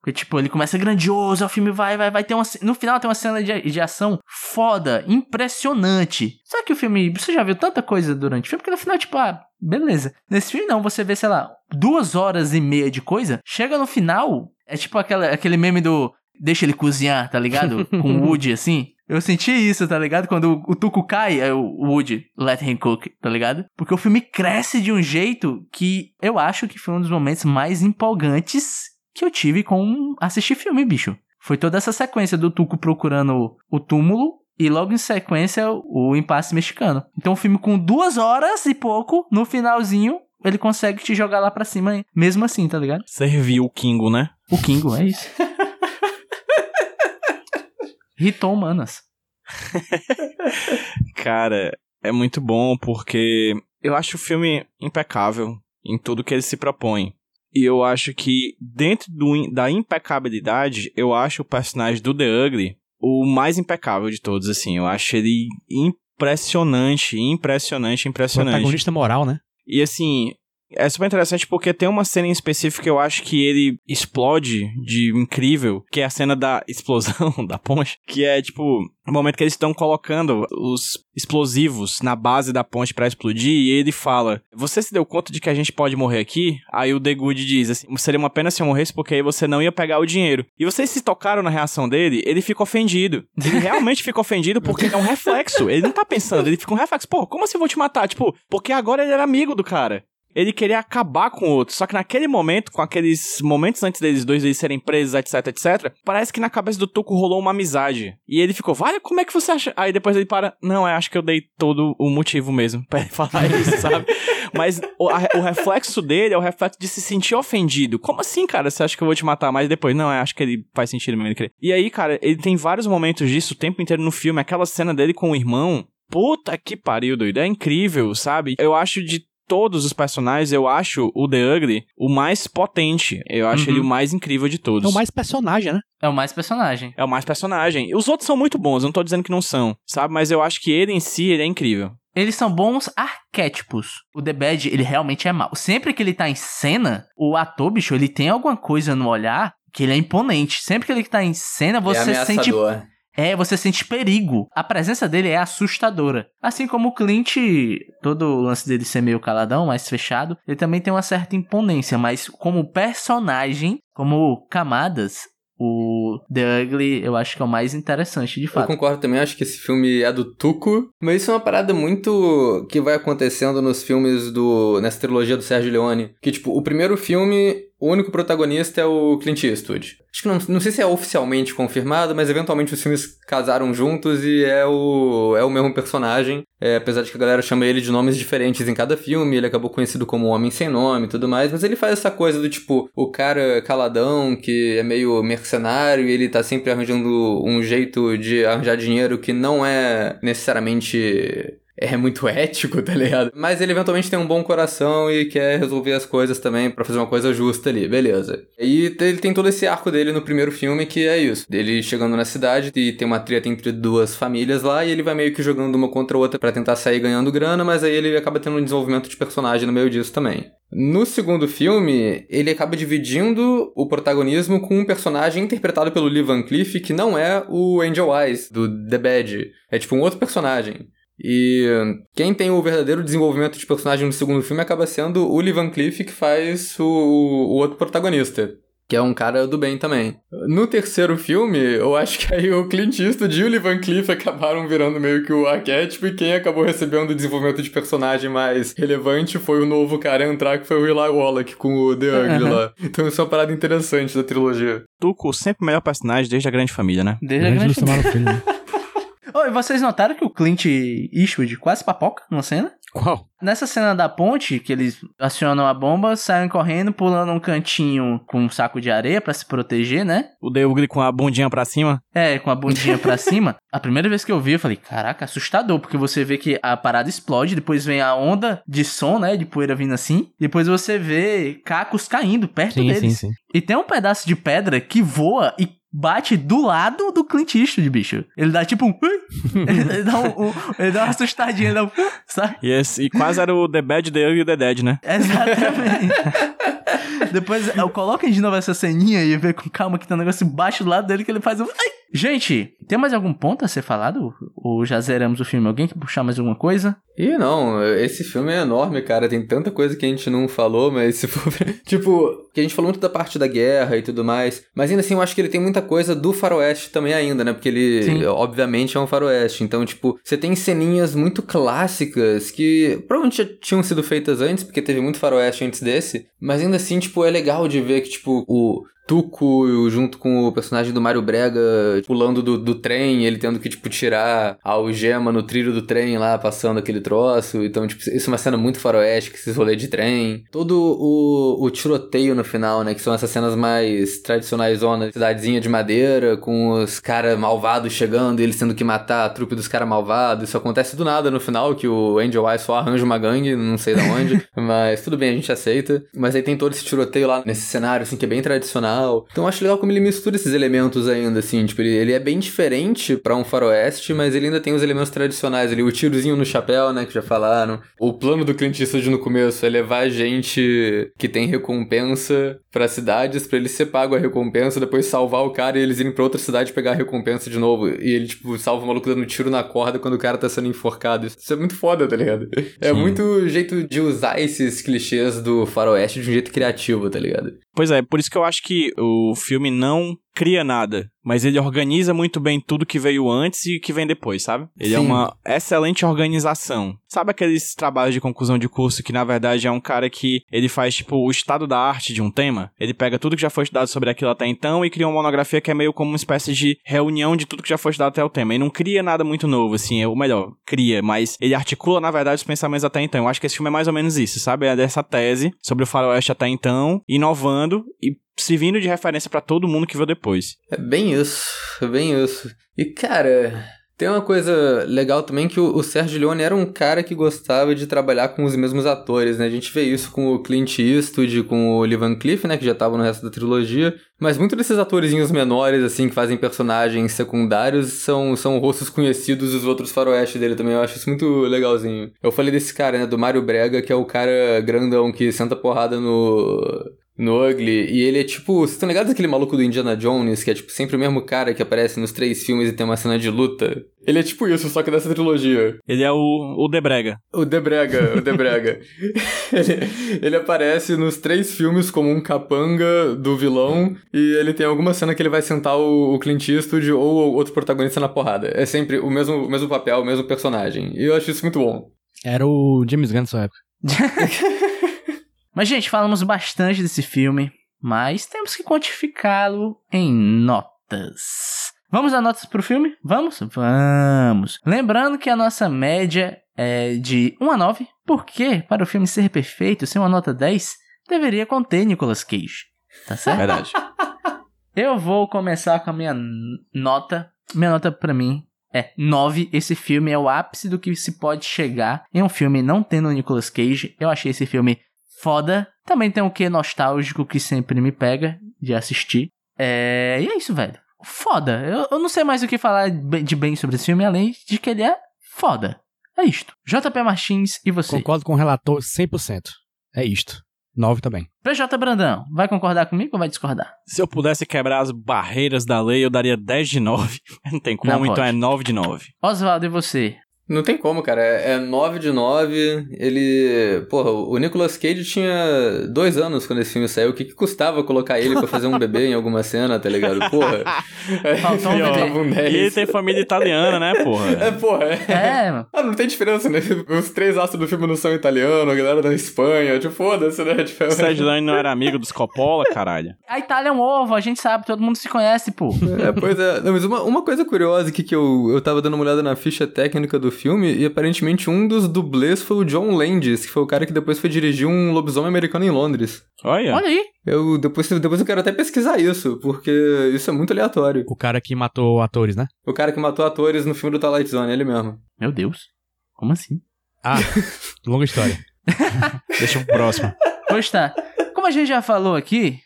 Porque, tipo, ele começa grandioso, o filme vai, vai, vai ter uma. No final tem uma cena de, de ação foda, impressionante. Só que o filme. Você já viu tanta coisa durante o filme que no final, tipo, ah, beleza. Nesse filme não, você vê, sei lá, duas horas e meia de coisa. Chega no final, é tipo aquela, aquele meme do. Deixa ele cozinhar, tá ligado? Com o Woody assim. Eu senti isso, tá ligado? Quando o, o Tuco cai, é o Woody, let him cook, tá ligado? Porque o filme cresce de um jeito que eu acho que foi um dos momentos mais empolgantes que eu tive com assistir filme, bicho. Foi toda essa sequência do Tuco procurando o túmulo e logo em sequência o impasse mexicano. Então um filme com duas horas e pouco, no finalzinho, ele consegue te jogar lá pra cima, mesmo assim, tá ligado? Serviu o Kingo, né? O Kingo, é isso. Riton Manas. Cara, é muito bom porque eu acho o filme impecável em tudo que ele se propõe. E eu acho que dentro do, da impecabilidade, eu acho o personagem do The Ugly o mais impecável de todos, assim. Eu acho ele impressionante, impressionante, impressionante. Protagonista moral, né? E assim, é super interessante porque tem uma cena em específico que eu acho que ele explode de incrível, que é a cena da explosão da ponte, que é tipo o momento que eles estão colocando os explosivos na base da ponte para explodir e ele fala: "Você se deu conta de que a gente pode morrer aqui?" Aí o Good diz assim: "Seria uma pena se eu morresse porque aí você não ia pegar o dinheiro." E vocês se tocaram na reação dele, ele fica ofendido. Ele realmente fica ofendido porque é um reflexo. Ele não tá pensando, ele fica um reflexo. Pô, como assim eu vou te matar? Tipo, porque agora ele era amigo do cara ele queria acabar com o outro. Só que naquele momento, com aqueles momentos antes deles dois eles serem presos, etc, etc, parece que na cabeça do Tuco rolou uma amizade. E ele ficou, vale, como é que você acha? Aí depois ele para, não, eu acho que eu dei todo o motivo mesmo pra ele falar isso, sabe? Mas o, a, o, reflexo dele é o reflexo de se sentir ofendido. Como assim, cara? Você acha que eu vou te matar? Mas depois, não, eu acho que ele faz sentido mesmo. E aí, cara, ele tem vários momentos disso o tempo inteiro no filme. Aquela cena dele com o irmão, Puta que pariu, doido. É incrível, sabe? Eu acho de todos os personagens, eu acho o The Ugly o mais potente. Eu acho uhum. ele o mais incrível de todos. É o mais personagem, né? É o mais personagem. É o mais personagem. Os outros são muito bons, eu não tô dizendo que não são, sabe? Mas eu acho que ele em si, ele é incrível. Eles são bons arquétipos. O The Bad, ele realmente é mau. Sempre que ele tá em cena, o ator, bicho, ele tem alguma coisa no olhar que ele é imponente. Sempre que ele tá em cena, você é sente é, você sente perigo. A presença dele é assustadora. Assim como o Clint, todo o lance dele ser meio caladão, mais fechado, ele também tem uma certa imponência, mas como personagem, como camadas, o The Ugly eu acho que é o mais interessante, de fato. Eu concordo também, acho que esse filme é do Tuco, mas isso é uma parada muito que vai acontecendo nos filmes do. nessa trilogia do Sérgio Leone. Que, tipo, o primeiro filme o único protagonista é o Clint Eastwood. Acho que não, não sei se é oficialmente confirmado, mas eventualmente os filmes casaram juntos e é o, é o mesmo personagem. É, apesar de que a galera chama ele de nomes diferentes em cada filme, ele acabou conhecido como Homem Sem Nome e tudo mais, mas ele faz essa coisa do tipo, o cara caladão, que é meio mercenário e ele tá sempre arranjando um jeito de arranjar dinheiro que não é necessariamente é muito ético, tá ligado? Mas ele eventualmente tem um bom coração e quer resolver as coisas também para fazer uma coisa justa ali, beleza. E ele tem todo esse arco dele no primeiro filme que é isso. Ele chegando na cidade e tem uma treta entre duas famílias lá e ele vai meio que jogando uma contra a outra para tentar sair ganhando grana, mas aí ele acaba tendo um desenvolvimento de personagem no meio disso também. No segundo filme, ele acaba dividindo o protagonismo com um personagem interpretado pelo Lee Van Cleef, que não é o Angel Eyes, do The Bad. É tipo um outro personagem. E quem tem o verdadeiro desenvolvimento de personagem no segundo filme acaba sendo o Lee Van Cleef, que faz o, o outro protagonista. Que é um cara do bem também. No terceiro filme, eu acho que aí o Clint Eastwood e o Lee Van Cleef acabaram virando meio que o arquétipo, e quem acabou recebendo o desenvolvimento de personagem mais relevante foi o novo cara a entrar, que foi o Eli Wallach com o The Ugly uhum. lá. Então isso é uma parada interessante da trilogia. Tuco, sempre o melhor personagem desde a Grande Família, né? Desde a Grande Família. Oh, e vocês notaram que o Clint Eastwood quase papoca numa cena? Qual? Nessa cena da ponte, que eles acionam a bomba, saem correndo, pulando um cantinho com um saco de areia para se proteger, né? O Deugli com a bundinha pra cima. É, com a bundinha pra cima. A primeira vez que eu vi, eu falei, caraca, assustador, porque você vê que a parada explode, depois vem a onda de som, né, de poeira vindo assim, depois você vê cacos caindo perto sim, deles. Sim, sim. E tem um pedaço de pedra que voa e bate do lado do Clint Eastwood, bicho. Ele dá tipo um... ele, dá um, um, ele dá uma assustadinha, ele dá um... Sabe? Yes, e quase era o The Bad, The Ugly e The Dead, né? Exatamente. Depois eu coloquem de novo essa ceninha e vê com calma que tem um negócio embaixo do lado dele que ele faz um... Ai! Gente, tem mais algum ponto a ser falado? Ou já zeramos o filme? Alguém quer puxar mais alguma coisa? Ih, não, esse filme é enorme, cara. Tem tanta coisa que a gente não falou, mas se for. tipo, que a gente falou muito da parte da guerra e tudo mais. Mas ainda assim, eu acho que ele tem muita coisa do faroeste também ainda, né? Porque ele, Sim. obviamente, é um faroeste. Então, tipo, você tem ceninhas muito clássicas que provavelmente já tinham sido feitas antes, porque teve muito faroeste antes desse. Mas ainda assim, tipo, é legal de ver que, tipo, o Tuco junto com o personagem do Mário Brega pulando do, do trem, ele tendo que, tipo, tirar a algema no trilho do trem lá, passando aquele troço. Então, tipo, isso é uma cena muito faroeste, que esses rolês de trem. Todo o, o tiroteio no final, né? Que são essas cenas mais tradicionais, zona, cidadezinha de madeira, com os caras malvados chegando e eles tendo que matar a trupe dos caras malvados. Isso acontece do nada no final, que o Angel Eye só arranja uma gangue, não sei de onde. mas tudo bem, a gente aceita. Mas aí tem todo esse tiroteio lá nesse cenário, assim, que é bem tradicional. Então eu acho legal como ele mistura esses elementos ainda, assim. Tipo, ele, ele é bem diferente para um faroeste, mas ele ainda tem os elementos tradicionais ali. O tirozinho no chapéu, né, que já falaram. O plano do Clint Eastwood no começo é levar gente que tem recompensa para cidades para ele ser pago a recompensa, depois salvar o cara e eles irem para outra cidade pegar a recompensa de novo. E ele, tipo, salva o maluco dando tiro na corda quando o cara tá sendo enforcado. Isso é muito foda, tá ligado? É Sim. muito jeito de usar esses clichês do faroeste de um jeito criativo, tá ligado? Pois é, por isso que eu acho que o filme não cria nada, mas ele organiza muito bem tudo que veio antes e que vem depois, sabe? Ele é Sim. é uma excelente organização. Sabe aqueles trabalhos de conclusão de curso que na verdade é um cara que ele faz tipo o estado da arte de um tema? Ele pega tudo que já foi estudado sobre aquilo até então e cria uma monografia que é meio como uma espécie de reunião de tudo que já foi estudado até o tema. E não cria nada muito novo, assim, é o melhor, cria, mas ele articula na verdade os pensamentos até então. Eu acho que esse filme é mais ou menos isso, sabe? É dessa tese sobre o faroeste até então, inovando e servindo de referência para todo mundo que veio depois. É bem isso, bem isso. E cara, tem uma coisa legal também que o, o Sergio Leone era um cara que gostava de trabalhar com os mesmos atores, né? A gente vê isso com o Clint Eastwood, com o Lee Van Cleef, né? Que já estavam no resto da trilogia. Mas muitos desses atorzinhos menores, assim, que fazem personagens secundários, são, são rostos conhecidos dos outros faroeste dele também. Eu acho isso muito legalzinho. Eu falei desse cara, né? Do Mário Brega, que é o cara grandão que senta porrada no no Ugly, e ele é tipo. Vocês estão ligados aquele maluco do Indiana Jones, que é tipo sempre o mesmo cara que aparece nos três filmes e tem uma cena de luta? Ele é tipo isso, só que dessa trilogia. Ele é o, o Debrega. O Debrega, o Debrega. ele, ele aparece nos três filmes como um capanga do vilão, e ele tem alguma cena que ele vai sentar o, o Clint Eastwood ou outro protagonista na porrada. É sempre o mesmo, o mesmo papel, o mesmo personagem. E eu acho isso muito bom. Era o James Gunn nessa época. Mas, gente, falamos bastante desse filme, mas temos que quantificá-lo em notas. Vamos dar notas pro filme? Vamos? Vamos! Lembrando que a nossa média é de 1 a 9, porque para o filme ser perfeito, ser uma nota 10, deveria conter Nicolas Cage. Tá certo? Verdade. Eu vou começar com a minha nota. Minha nota para mim é 9. Esse filme é o ápice do que se pode chegar em um filme não tendo Nicolas Cage. Eu achei esse filme foda. Também tem um quê nostálgico que sempre me pega de assistir. É... E é isso, velho. Foda. Eu, eu não sei mais o que falar de bem sobre esse filme, além de que ele é foda. É isto. JP Martins e você? Concordo com o relator 100%. É isto. 9 também. PJ Brandão, vai concordar comigo ou vai discordar? Se eu pudesse quebrar as barreiras da lei, eu daria 10 de 9. Não tem como, não então é 9 de 9. Oswaldo, e você? Não tem como, cara. É 9 de 9. Ele. Porra, o Nicolas Cage tinha dois anos quando esse filme saiu. O que, que custava colocar ele pra fazer um bebê em alguma cena, tá ligado? Porra. Faltou um bebê. Um e ele tem família italiana, né, porra? É, porra. É. é. Ah, não tem diferença, né? Os três astros do filme não são italianos, a galera da Espanha. Tipo, foda-se, né? Tipo, o Sérgio Lane não era amigo dos Coppola, caralho. A Itália é um ovo, a gente sabe, todo mundo se conhece, pô. É, pois é. Não, mas uma, uma coisa curiosa aqui que eu, eu tava dando uma olhada na ficha técnica do filme e aparentemente um dos dublês foi o John Landis, que foi o cara que depois foi dirigir um lobisomem americano em Londres. Olha. Olha aí. Eu depois, depois eu quero até pesquisar isso, porque isso é muito aleatório. O cara que matou atores, né? O cara que matou atores no filme do Twilight Zone, ele mesmo. Meu Deus. Como assim? Ah, longa história. Deixa pro próximo. Pois tá. Como a gente já falou aqui,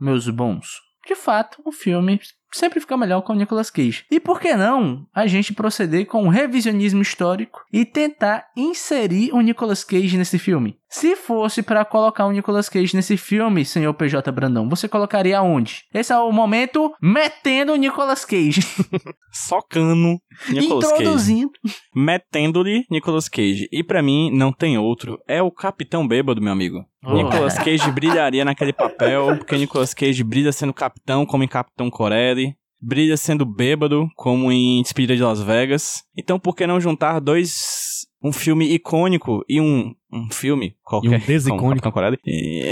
meus bons, de fato, o filme sempre fica melhor com o Nicolas Cage. E por que não a gente proceder com um revisionismo histórico e tentar inserir o Nicolas Cage nesse filme? Se fosse para colocar o Nicolas Cage nesse filme, senhor PJ Brandão, você colocaria onde? Esse é o momento metendo o Nicolas Cage. Socando Nicolas Introduzindo. Cage. Metendo-lhe Nicolas Cage. E para mim, não tem outro. É o Capitão Bêbado, meu amigo. Oh. Nicolas Cage brilharia naquele papel, porque Nicolas Cage brilha sendo capitão, como em Capitão Corelli. Brilha sendo bêbado, como em Despedida de Las Vegas. Então, por que não juntar dois um filme icônico e um, um filme qualquer. E um desicônico. E,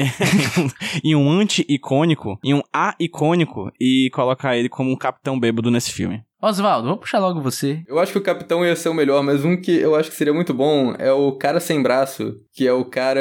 e um anti-icônico e um a-icônico e colocar ele como um capitão bêbado nesse filme. Oswaldo, vou puxar logo você. Eu acho que o capitão ia ser o melhor, mas um que eu acho que seria muito bom é o cara sem braço, que é o cara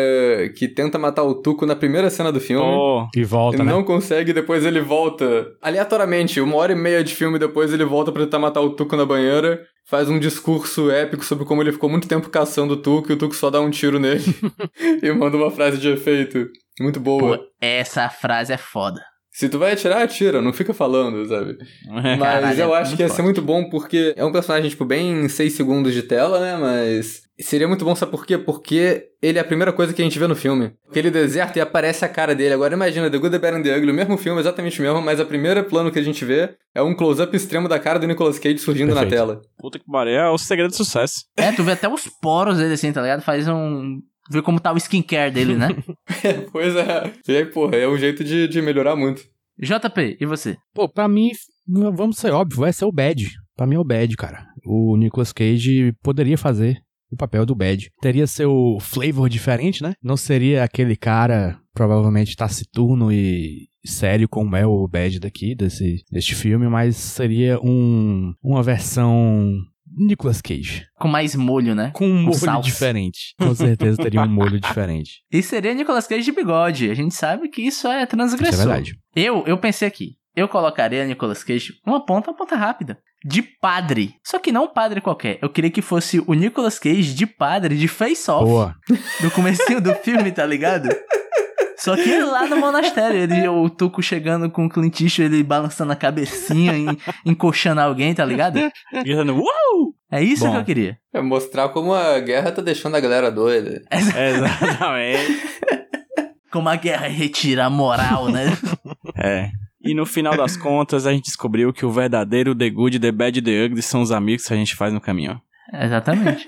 que tenta matar o Tuco na primeira cena do filme. Oh, E volta, Ele né? não consegue, depois ele volta. Aleatoriamente, uma hora e meia de filme depois ele volta pra tentar matar o Tuco na banheira. Faz um discurso épico sobre como ele ficou muito tempo caçando o Tuco e o Tuco só dá um tiro nele. e manda uma frase de efeito. Muito boa. Pô, essa frase é foda. Se tu vai atirar, atira, não fica falando, sabe? Mas Caralho, eu é acho muito que ia ser forte. muito bom porque é um personagem, tipo, bem em 6 segundos de tela, né? Mas seria muito bom, sabe por quê? Porque ele é a primeira coisa que a gente vê no filme. Aquele deserto e aparece a cara dele. Agora imagina, The Good, The Bad and The Ugly, o mesmo filme, exatamente o mesmo, mas a primeira plano que a gente vê é um close-up extremo da cara do Nicolas Cage surgindo na Perfeito. tela. puta que pariu, é o segredo do sucesso. É, tu vê até os poros dele assim, tá ligado? Faz um. Vê como tá o skincare dele, né? pois é. E aí, porra, é um jeito de, de melhorar muito. JP, e você? Pô, pra mim, vamos ser óbvio, vai ser o Bad. Pra mim é o Bad, cara. O Nicolas Cage poderia fazer o papel do Bad. Teria seu flavor diferente, né? Não seria aquele cara provavelmente taciturno e sério como é o Bad daqui, desse, deste filme, mas seria um, uma versão Nicolas Cage. Com mais molho, né? Com um molho salsa. diferente. Com certeza teria um molho diferente. E seria Nicolas Cage de bigode. A gente sabe que isso é Isso é verdade. Eu, eu pensei aqui. Eu colocaria Nicolas Cage uma ponta, uma ponta rápida. De padre. Só que não um padre qualquer. Eu queria que fosse o Nicolas Cage de padre de Face Off. Boa. Do comecinho do filme, tá ligado? Só que lá no monastério, ele, o Tuco chegando com o Clint Eastwood, ele balançando a cabecinha, en- encoxando alguém, tá ligado? Gritando, uau! É isso Bom. que eu queria. É mostrar como a guerra tá deixando a galera doida. Exatamente. Como a guerra retira a moral, né? É. E no final das contas, a gente descobriu que o verdadeiro The Good, The Bad e The Ugly são os amigos que a gente faz no caminho. Exatamente.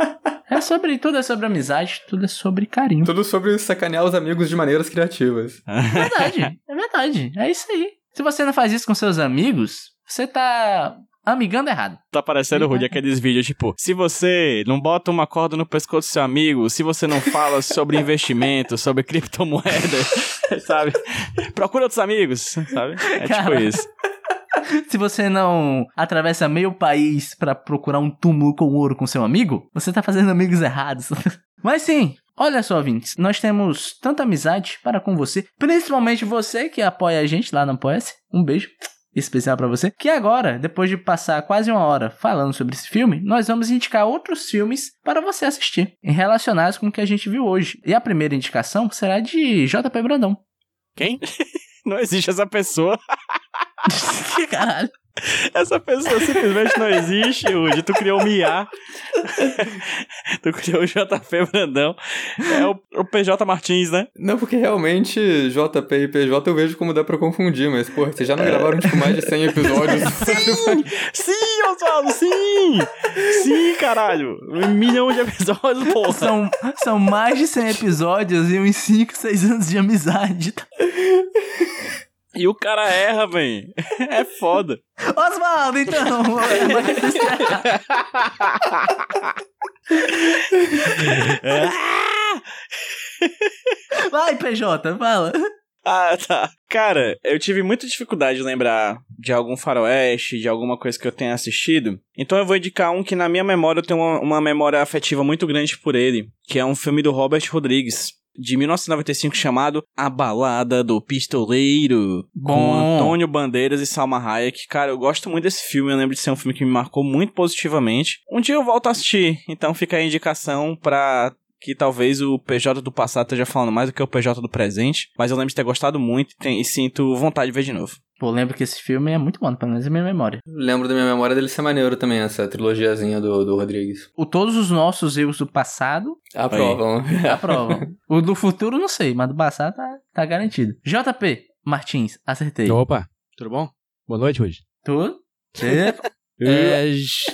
É sobre tudo, é sobre amizade, tudo é sobre carinho. Tudo sobre sacanear os amigos de maneiras criativas. É verdade, é verdade. É isso aí. Se você não faz isso com seus amigos, você tá amigando errado. Tá parecendo, Rudy, aqueles vídeos tipo: se você não bota uma corda no pescoço do seu amigo, se você não fala sobre investimento, sobre criptomoeda, sabe? Procura outros amigos, sabe? É tipo isso. Se você não atravessa meio país pra procurar um túmulo com ouro com seu amigo, você tá fazendo amigos errados. Mas sim, olha só, ouvintes, nós temos tanta amizade para com você, principalmente você que apoia a gente lá no Apoia-se. Um beijo especial pra você. Que agora, depois de passar quase uma hora falando sobre esse filme, nós vamos indicar outros filmes para você assistir, relacionados com o que a gente viu hoje. E a primeira indicação será de JP Brandão. Quem? Não existe essa pessoa. Que caralho. Essa pessoa simplesmente não existe, Rudy. Tu criou o IA. tu criou o JP Brandão. É o, o PJ Martins, né? Não, porque realmente JP e PJ eu vejo como dá pra confundir, mas, porra, vocês já não gravaram, tipo, mais de 100 episódios? Sim, Oswaldo, sim! Sim, caralho! Um milhão de episódios, porra! São, são mais de 100 episódios e uns 5, 6 anos de amizade. E o cara erra, véi. É foda. Oswaldo, então! Vai, PJ, fala. Ah, tá. Cara, eu tive muita dificuldade de lembrar de algum faroeste, de alguma coisa que eu tenha assistido. Então eu vou indicar um que na minha memória eu tenho uma, uma memória afetiva muito grande por ele, que é um filme do Robert Rodrigues. De 1995 chamado A Balada do Pistoleiro. Com Bom. Antônio Bandeiras e Salma Hayek. Cara, eu gosto muito desse filme. Eu lembro de ser um filme que me marcou muito positivamente. Um dia eu volto a assistir. Então fica a indicação pra que talvez o PJ do passado esteja falando mais do que o PJ do presente, mas eu lembro de ter gostado muito e, tem- e sinto vontade de ver de novo. Pô, lembro que esse filme é muito bom, pelo menos é minha memória. Lembro da minha memória dele ser maneiro também, essa trilogiazinha do, do Rodrigues. O, todos os nossos erros do passado Aprovam. aprovam. o do futuro não sei, mas do passado tá, tá garantido. JP Martins, acertei. Opa, tudo bom? Boa noite, hoje. Tu? Cê- É,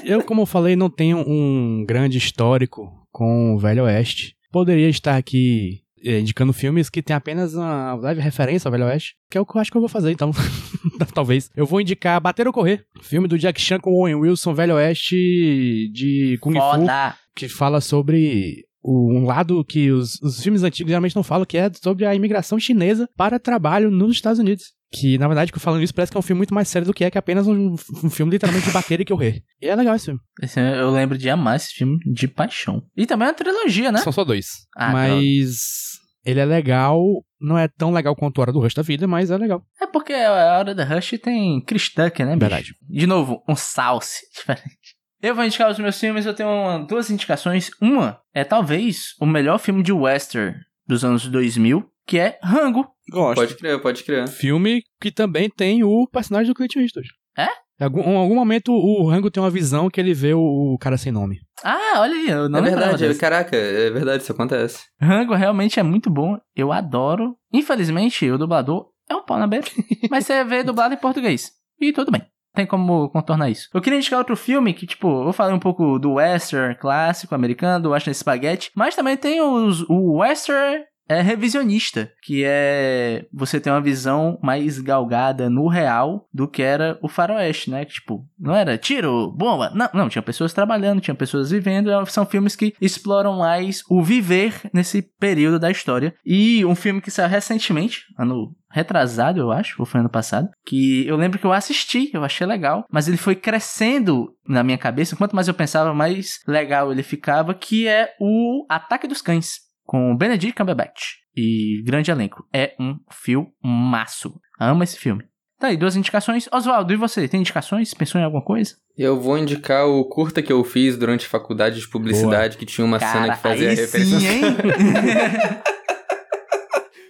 eu, como eu falei, não tenho um grande histórico com o Velho Oeste. Poderia estar aqui é, indicando filmes que tem apenas uma leve referência ao Velho Oeste, que é o que eu acho que eu vou fazer, então. Talvez. Eu vou indicar Bater ou Correr, filme do Jack Chan com Owen Wilson, Velho Oeste de Kung Fu. Foda. que fala sobre um lado que os, os filmes antigos geralmente não falam, que é sobre a imigração chinesa para trabalho nos Estados Unidos. Que, na verdade, falando isso, parece que é um filme muito mais sério do que é, que é apenas um, um filme literalmente de bater e correr. E é legal esse filme. Esse, eu lembro de amar esse filme de paixão. E também é uma trilogia, né? São só dois. Ah, mas ele é legal, não é tão legal quanto a Hora do Rush da vida, mas é legal. É porque a Hora do Rush tem Chris Tucker, né, bicho? Verdade. De novo, um salse diferente. Eu vou indicar os meus filmes, eu tenho uma, duas indicações. Uma é talvez o melhor filme de western dos anos 2000, que é Rango. Gosto. Pode crer, pode crer. Filme que também tem o personagem do Clint Eastwood. É? Em algum, em algum momento o Rango tem uma visão que ele vê o, o cara sem nome. Ah, olha aí, eu não É verdade, é, caraca, é verdade, isso acontece. Rango realmente é muito bom, eu adoro. Infelizmente, o dublador é um pau na beira, mas você vê dublado em português. E tudo bem tem como contornar isso. Eu queria indicar outro filme que, tipo, eu falei um pouco do western clássico americano, do western spaghetti, mas também tem os, o western é revisionista, que é você ter uma visão mais galgada no real do que era o faroeste, né? Tipo, não era tiro, bomba, não, não, tinha pessoas trabalhando, tinha pessoas vivendo, é, são filmes que exploram mais o viver nesse período da história. E um filme que saiu recentemente, ano retrasado, eu acho, ou foi ano passado, que eu lembro que eu assisti, eu achei legal, mas ele foi crescendo na minha cabeça, quanto mais eu pensava, mais legal ele ficava, que é o Ataque dos Cães com Benedict Cumberbatch e grande elenco. É um filmaço. Amo esse filme. Tá aí, duas indicações. Oswaldo, e você? Tem indicações? Pensou em alguma coisa? Eu vou indicar o curta que eu fiz durante a faculdade de publicidade, Boa. que tinha uma Cara, cena que fazia aí referência. Sim, hein?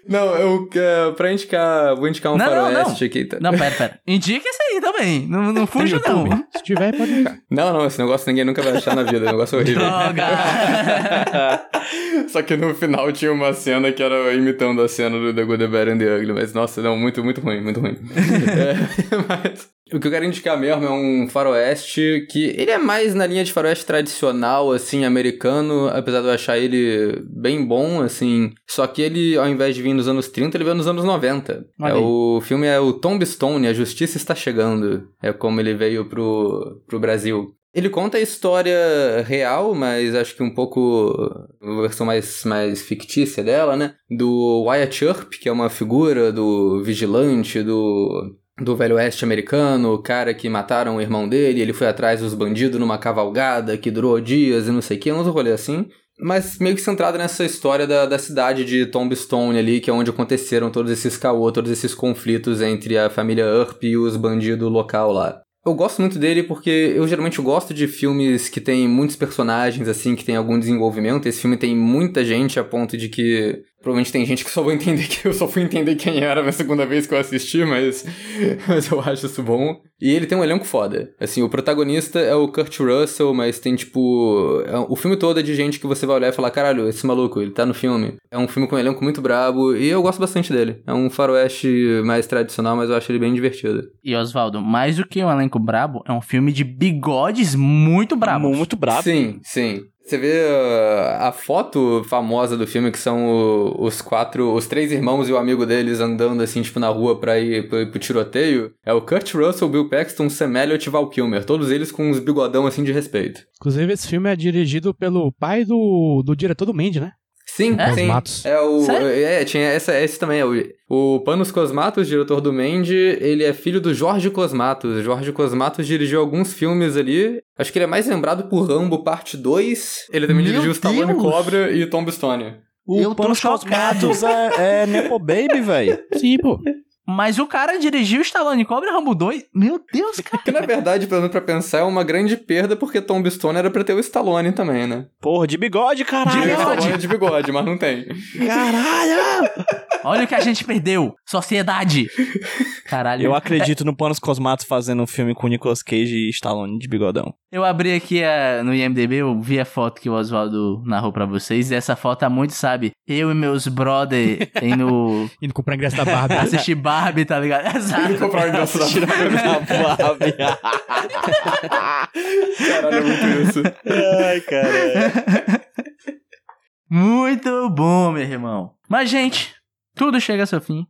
Não, eu, uh, pra indicar, vou indicar um não, faroeste não, não. aqui. Tá? Não, pera, pera. Indica esse aí também. Não, não fuja, não. Se tiver, pode indicar. Não, não, esse negócio ninguém nunca vai achar na vida. É um negócio horrível. Droga! Só que no final tinha uma cena que era imitando a cena do The Good, The Bad and The Ugly. Mas, nossa, não, muito, muito ruim, muito ruim. é, mas... O que eu quero indicar mesmo é um faroeste que ele é mais na linha de faroeste tradicional, assim, americano, apesar de eu achar ele bem bom, assim. Só que ele, ao invés de vir nos anos 30, ele veio nos anos 90. É, o filme é o Tombstone, A Justiça Está Chegando. É como ele veio pro, pro Brasil. Ele conta a história real, mas acho que um pouco uma versão mais, mais fictícia dela, né? Do Wyatt Earp, que é uma figura do vigilante, do do Velho Oeste americano, o cara que mataram o irmão dele, ele foi atrás dos bandidos numa cavalgada que durou dias e não sei o que, uns rolês assim. Mas meio que centrado nessa história da, da cidade de Tombstone ali, que é onde aconteceram todos esses caô, todos esses conflitos entre a família Earp e os bandidos local lá. Eu gosto muito dele porque eu geralmente gosto de filmes que tem muitos personagens, assim, que tem algum desenvolvimento. Esse filme tem muita gente a ponto de que Provavelmente tem gente que só vai entender que eu só fui entender quem era na segunda vez que eu assisti, mas, mas eu acho isso bom. E ele tem um elenco foda. Assim, o protagonista é o Kurt Russell, mas tem tipo. É, o filme todo é de gente que você vai olhar e falar: caralho, esse maluco, ele tá no filme. É um filme com um elenco muito brabo e eu gosto bastante dele. É um faroeste mais tradicional, mas eu acho ele bem divertido. E Oswaldo, mais do que um elenco brabo, é um filme de bigodes muito brabos. Muito brabo. Sim, sim. Você vê uh, a foto famosa do filme, que são os quatro, os três irmãos e o amigo deles andando assim, tipo, na rua pra ir pro, pro tiroteio. É o Kurt Russell, Bill Paxton, Sam Elliott e Val Kilmer. Todos eles com uns bigodão assim de respeito. Inclusive, esse filme é dirigido pelo pai do, do diretor do Mandy, né? Sim, é? sim. Matos. É o. Sério? É, tinha essa, esse também. É o, o Panos Cosmatos, diretor do Mandy, ele é filho do Jorge Cosmatos. Jorge Cosmatos dirigiu alguns filmes ali. Acho que ele é mais lembrado por Rambo Parte 2. Ele também Meu dirigiu Stallone Cobra e Tombstone. O Panos Cosmatos é, é Nepo Baby, velho. Sim, pô. Mas o cara dirigiu Stallone Cobra Rambo 2. Meu Deus, cara. que na verdade, pelo menos pra pensar, é uma grande perda, porque Tombstone era pra ter o Stallone também, né? Porra, de bigode, caralho. De bigode, de bigode mas não tem. Caralho! Olha o que a gente perdeu. Sociedade. Caralho. Eu acredito no Panos Cosmatos fazendo um filme com Nicolas Cage e Stallone de bigodão. Eu abri aqui a, no IMDB, eu vi a foto que o Oswaldo narrou pra vocês, e essa foto há muito, sabe? Eu e meus brother indo... indo comprar ingresso da Barbie. Assistir Barbie, tá ligado? Exato. Indo comprar ingresso da Barbie. Caralho, é muito isso. Ai, cara. Muito bom, meu irmão. Mas, gente, tudo chega ao seu fim.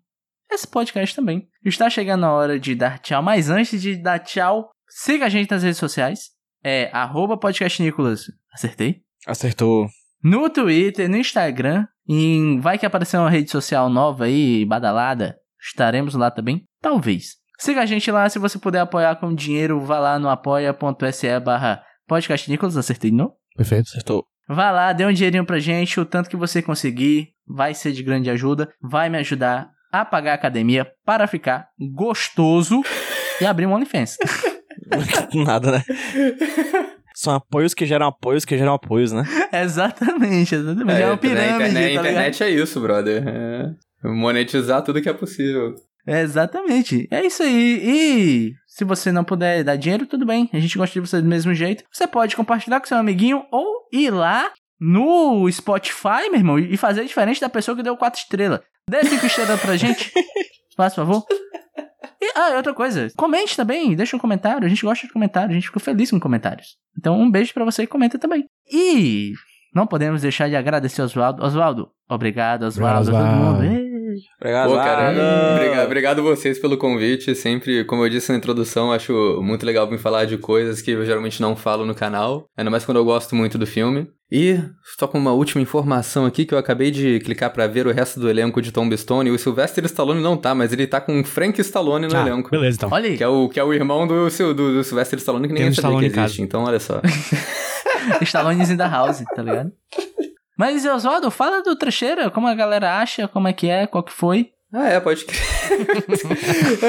Esse podcast também. Está chegando a hora de dar tchau. Mas antes de dar tchau, siga a gente nas redes sociais. É arroba podcastnicolas. Acertei? Acertou. No Twitter, no Instagram, em vai que aparecer uma rede social nova aí, badalada, estaremos lá também? Talvez. Siga a gente lá, se você puder apoiar com dinheiro, vá lá no apoia.se barra podcast Nicolas, acertei não? Perfeito. Acertou. Vá lá, dê um dinheirinho pra gente, o tanto que você conseguir, vai ser de grande ajuda, vai me ajudar a pagar a academia para ficar gostoso e abrir um OnlyFans. Nada, né? São apoios que geram apoios que geram apoios, né? exatamente, exatamente. É, é uma pirâmide, na, na, tá internet é isso, brother. É monetizar tudo que é possível. É, exatamente. É isso aí. E se você não puder dar dinheiro, tudo bem. A gente gosta de você do mesmo jeito. Você pode compartilhar com seu amiguinho ou ir lá no Spotify, meu irmão, e fazer diferente da pessoa que deu quatro estrelas. Dê cinco estrelas pra gente. Faz favor. E, ah, outra coisa, comente também, deixa um comentário, a gente gosta de comentários, a gente fica feliz com comentários. Então, um beijo para você e comenta também. E não podemos deixar de agradecer ao Oswaldo. Oswaldo, obrigado, Oswaldo, todo mundo. Obrigado, Pô, cara, obrigado, obrigado vocês pelo convite. Sempre, como eu disse na introdução, acho muito legal vir falar de coisas que eu geralmente não falo no canal. Ainda mais quando eu gosto muito do filme. E só com uma última informação aqui que eu acabei de clicar para ver o resto do elenco de Tom Stone. O Sylvester Stallone não tá, mas ele tá com Frank Stallone no ah, elenco. Beleza, então. Olha aí. Que é o, que é o irmão do, do, do Sylvester Stallone que nem um sabia que existe. Então, olha só. Stallone's in the house, tá ligado? Mas, Oswaldo, fala do trecheira, como a galera acha, como é que é, qual que foi. Ah, é, pode crer.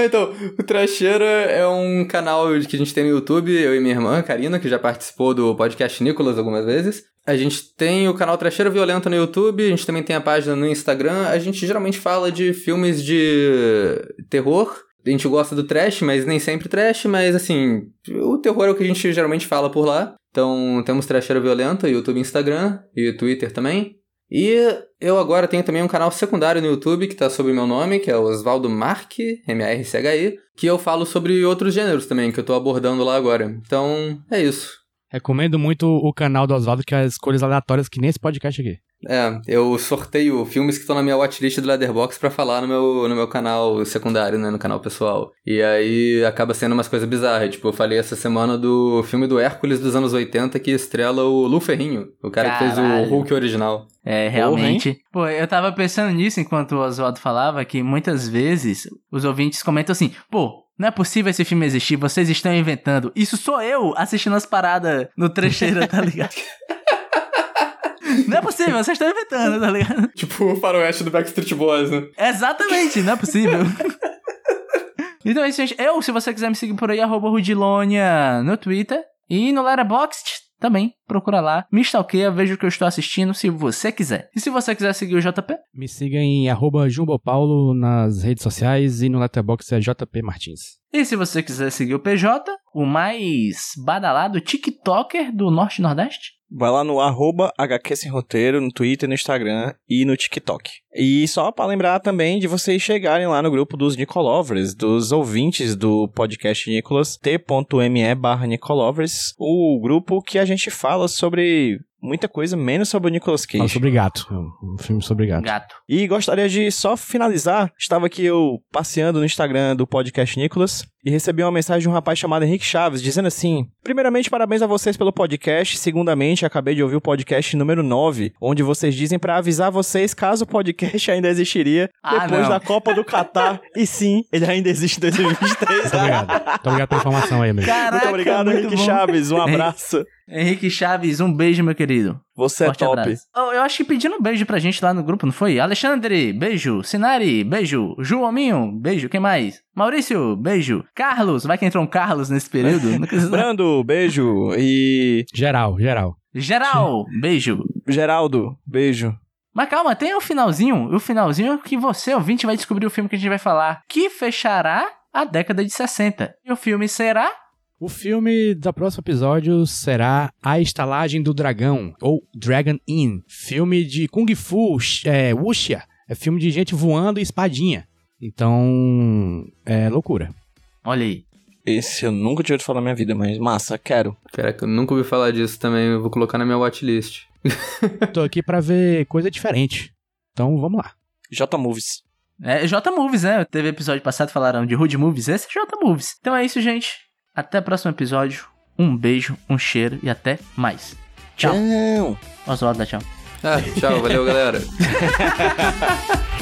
então, o Trecheira é um canal que a gente tem no YouTube, eu e minha irmã, Karina, que já participou do podcast Nicolas algumas vezes. A gente tem o canal Trecheira Violenta no YouTube, a gente também tem a página no Instagram. A gente geralmente fala de filmes de terror. A gente gosta do trash, mas nem sempre trash, mas assim, o terror é o que a gente geralmente fala por lá. Então, temos Trecheira Violenta, YouTube, Instagram e Twitter também. E eu agora tenho também um canal secundário no YouTube que está sob meu nome, que é Oswaldo Mark, M-A-R-C-H-I, que eu falo sobre outros gêneros também, que eu estou abordando lá agora. Então, é isso. Recomendo muito o canal do Oswaldo, que é as escolhas aleatórias que nem esse podcast aqui. É, eu sorteio filmes que estão na minha watchlist do Leatherbox para falar no meu, no meu canal secundário, né, no canal pessoal. E aí acaba sendo umas coisas bizarras. Tipo, eu falei essa semana do filme do Hércules dos anos 80 que estrela o Lu Ferrinho, o cara Caralho. que fez o Hulk original. É, realmente. Pô, eu tava pensando nisso enquanto o Oswaldo falava que muitas vezes os ouvintes comentam assim, pô, não é possível esse filme existir, vocês estão inventando. Isso sou eu assistindo as paradas no trecheira, tá ligado? Não é possível, vocês estão inventando, tá ligado? Tipo o faroeste do Backstreet Boys, né? Exatamente, não é possível. então é isso, gente. Eu, se você quiser me seguir por aí, arroba Rudilonia no Twitter. E no Letterboxd também procura lá, me stalkeia, veja o que eu estou assistindo se você quiser. E se você quiser seguir o JP? Me siga em arroba Jumbopaulo nas redes sociais e no Letterboxd é JP Martins. E se você quiser seguir o PJ, o mais badalado TikToker do Norte e Nordeste? Vai lá no arroba HQ Sem Roteiro, no Twitter, no Instagram e no TikTok. E só para lembrar também de vocês chegarem lá no grupo dos Nicolovers, dos ouvintes do podcast Nicolas, t.me barra Nicolovers, o grupo que a gente fala sobre muita coisa, menos sobre o Nicolas Cage. Fala sobre gato. Um filme sobre gato. Gato. E gostaria de só finalizar. Estava aqui eu passeando no Instagram do podcast Nicolas e recebi uma mensagem de um rapaz chamado Henrique Chaves, dizendo assim: Primeiramente, parabéns a vocês pelo podcast. Segundamente, acabei de ouvir o podcast número 9, onde vocês dizem para avisar vocês caso o podcast ainda existiria ah, depois não. da Copa do Catar. e sim, ele ainda existe em 2023. Muito obrigado. Muito obrigado pela informação aí, amigo. Caraca, muito obrigado, muito Henrique bom. Chaves. Um abraço. Henrique Chaves, um beijo, meu querido. Você é Forte é top. Oh, eu acho que pedindo um beijo pra gente lá no grupo, não foi? Alexandre, beijo. Sinari, beijo. Joaminho, beijo. Quem mais? Maurício, beijo. Carlos, vai que entrou um Carlos nesse período? Brando, beijo. E. Geral, geral. Geral, beijo. Geraldo, beijo. Mas calma, tem o um finalzinho. O finalzinho que você, ouvinte, vai descobrir o filme que a gente vai falar. Que fechará a década de 60. E o filme será o filme do próximo episódio será A Estalagem do Dragão, ou Dragon Inn. Filme de Kung Fu, é, wuxia. É filme de gente voando e espadinha. Então, é loucura. Olha aí. Esse eu nunca tinha ouvido falar na minha vida, mas massa, quero. Caraca, eu nunca ouvi falar disso também, eu vou colocar na minha watchlist. Tô aqui pra ver coisa diferente. Então, vamos lá. J-Movies. É, J-Movies, né? Teve episódio passado falaram de Hood Movies, esse é J-Movies. Então é isso, gente. Até o próximo episódio. Um beijo, um cheiro e até mais. Tchau. Tchau. Nossa, tchau. Ah, tchau, valeu, galera.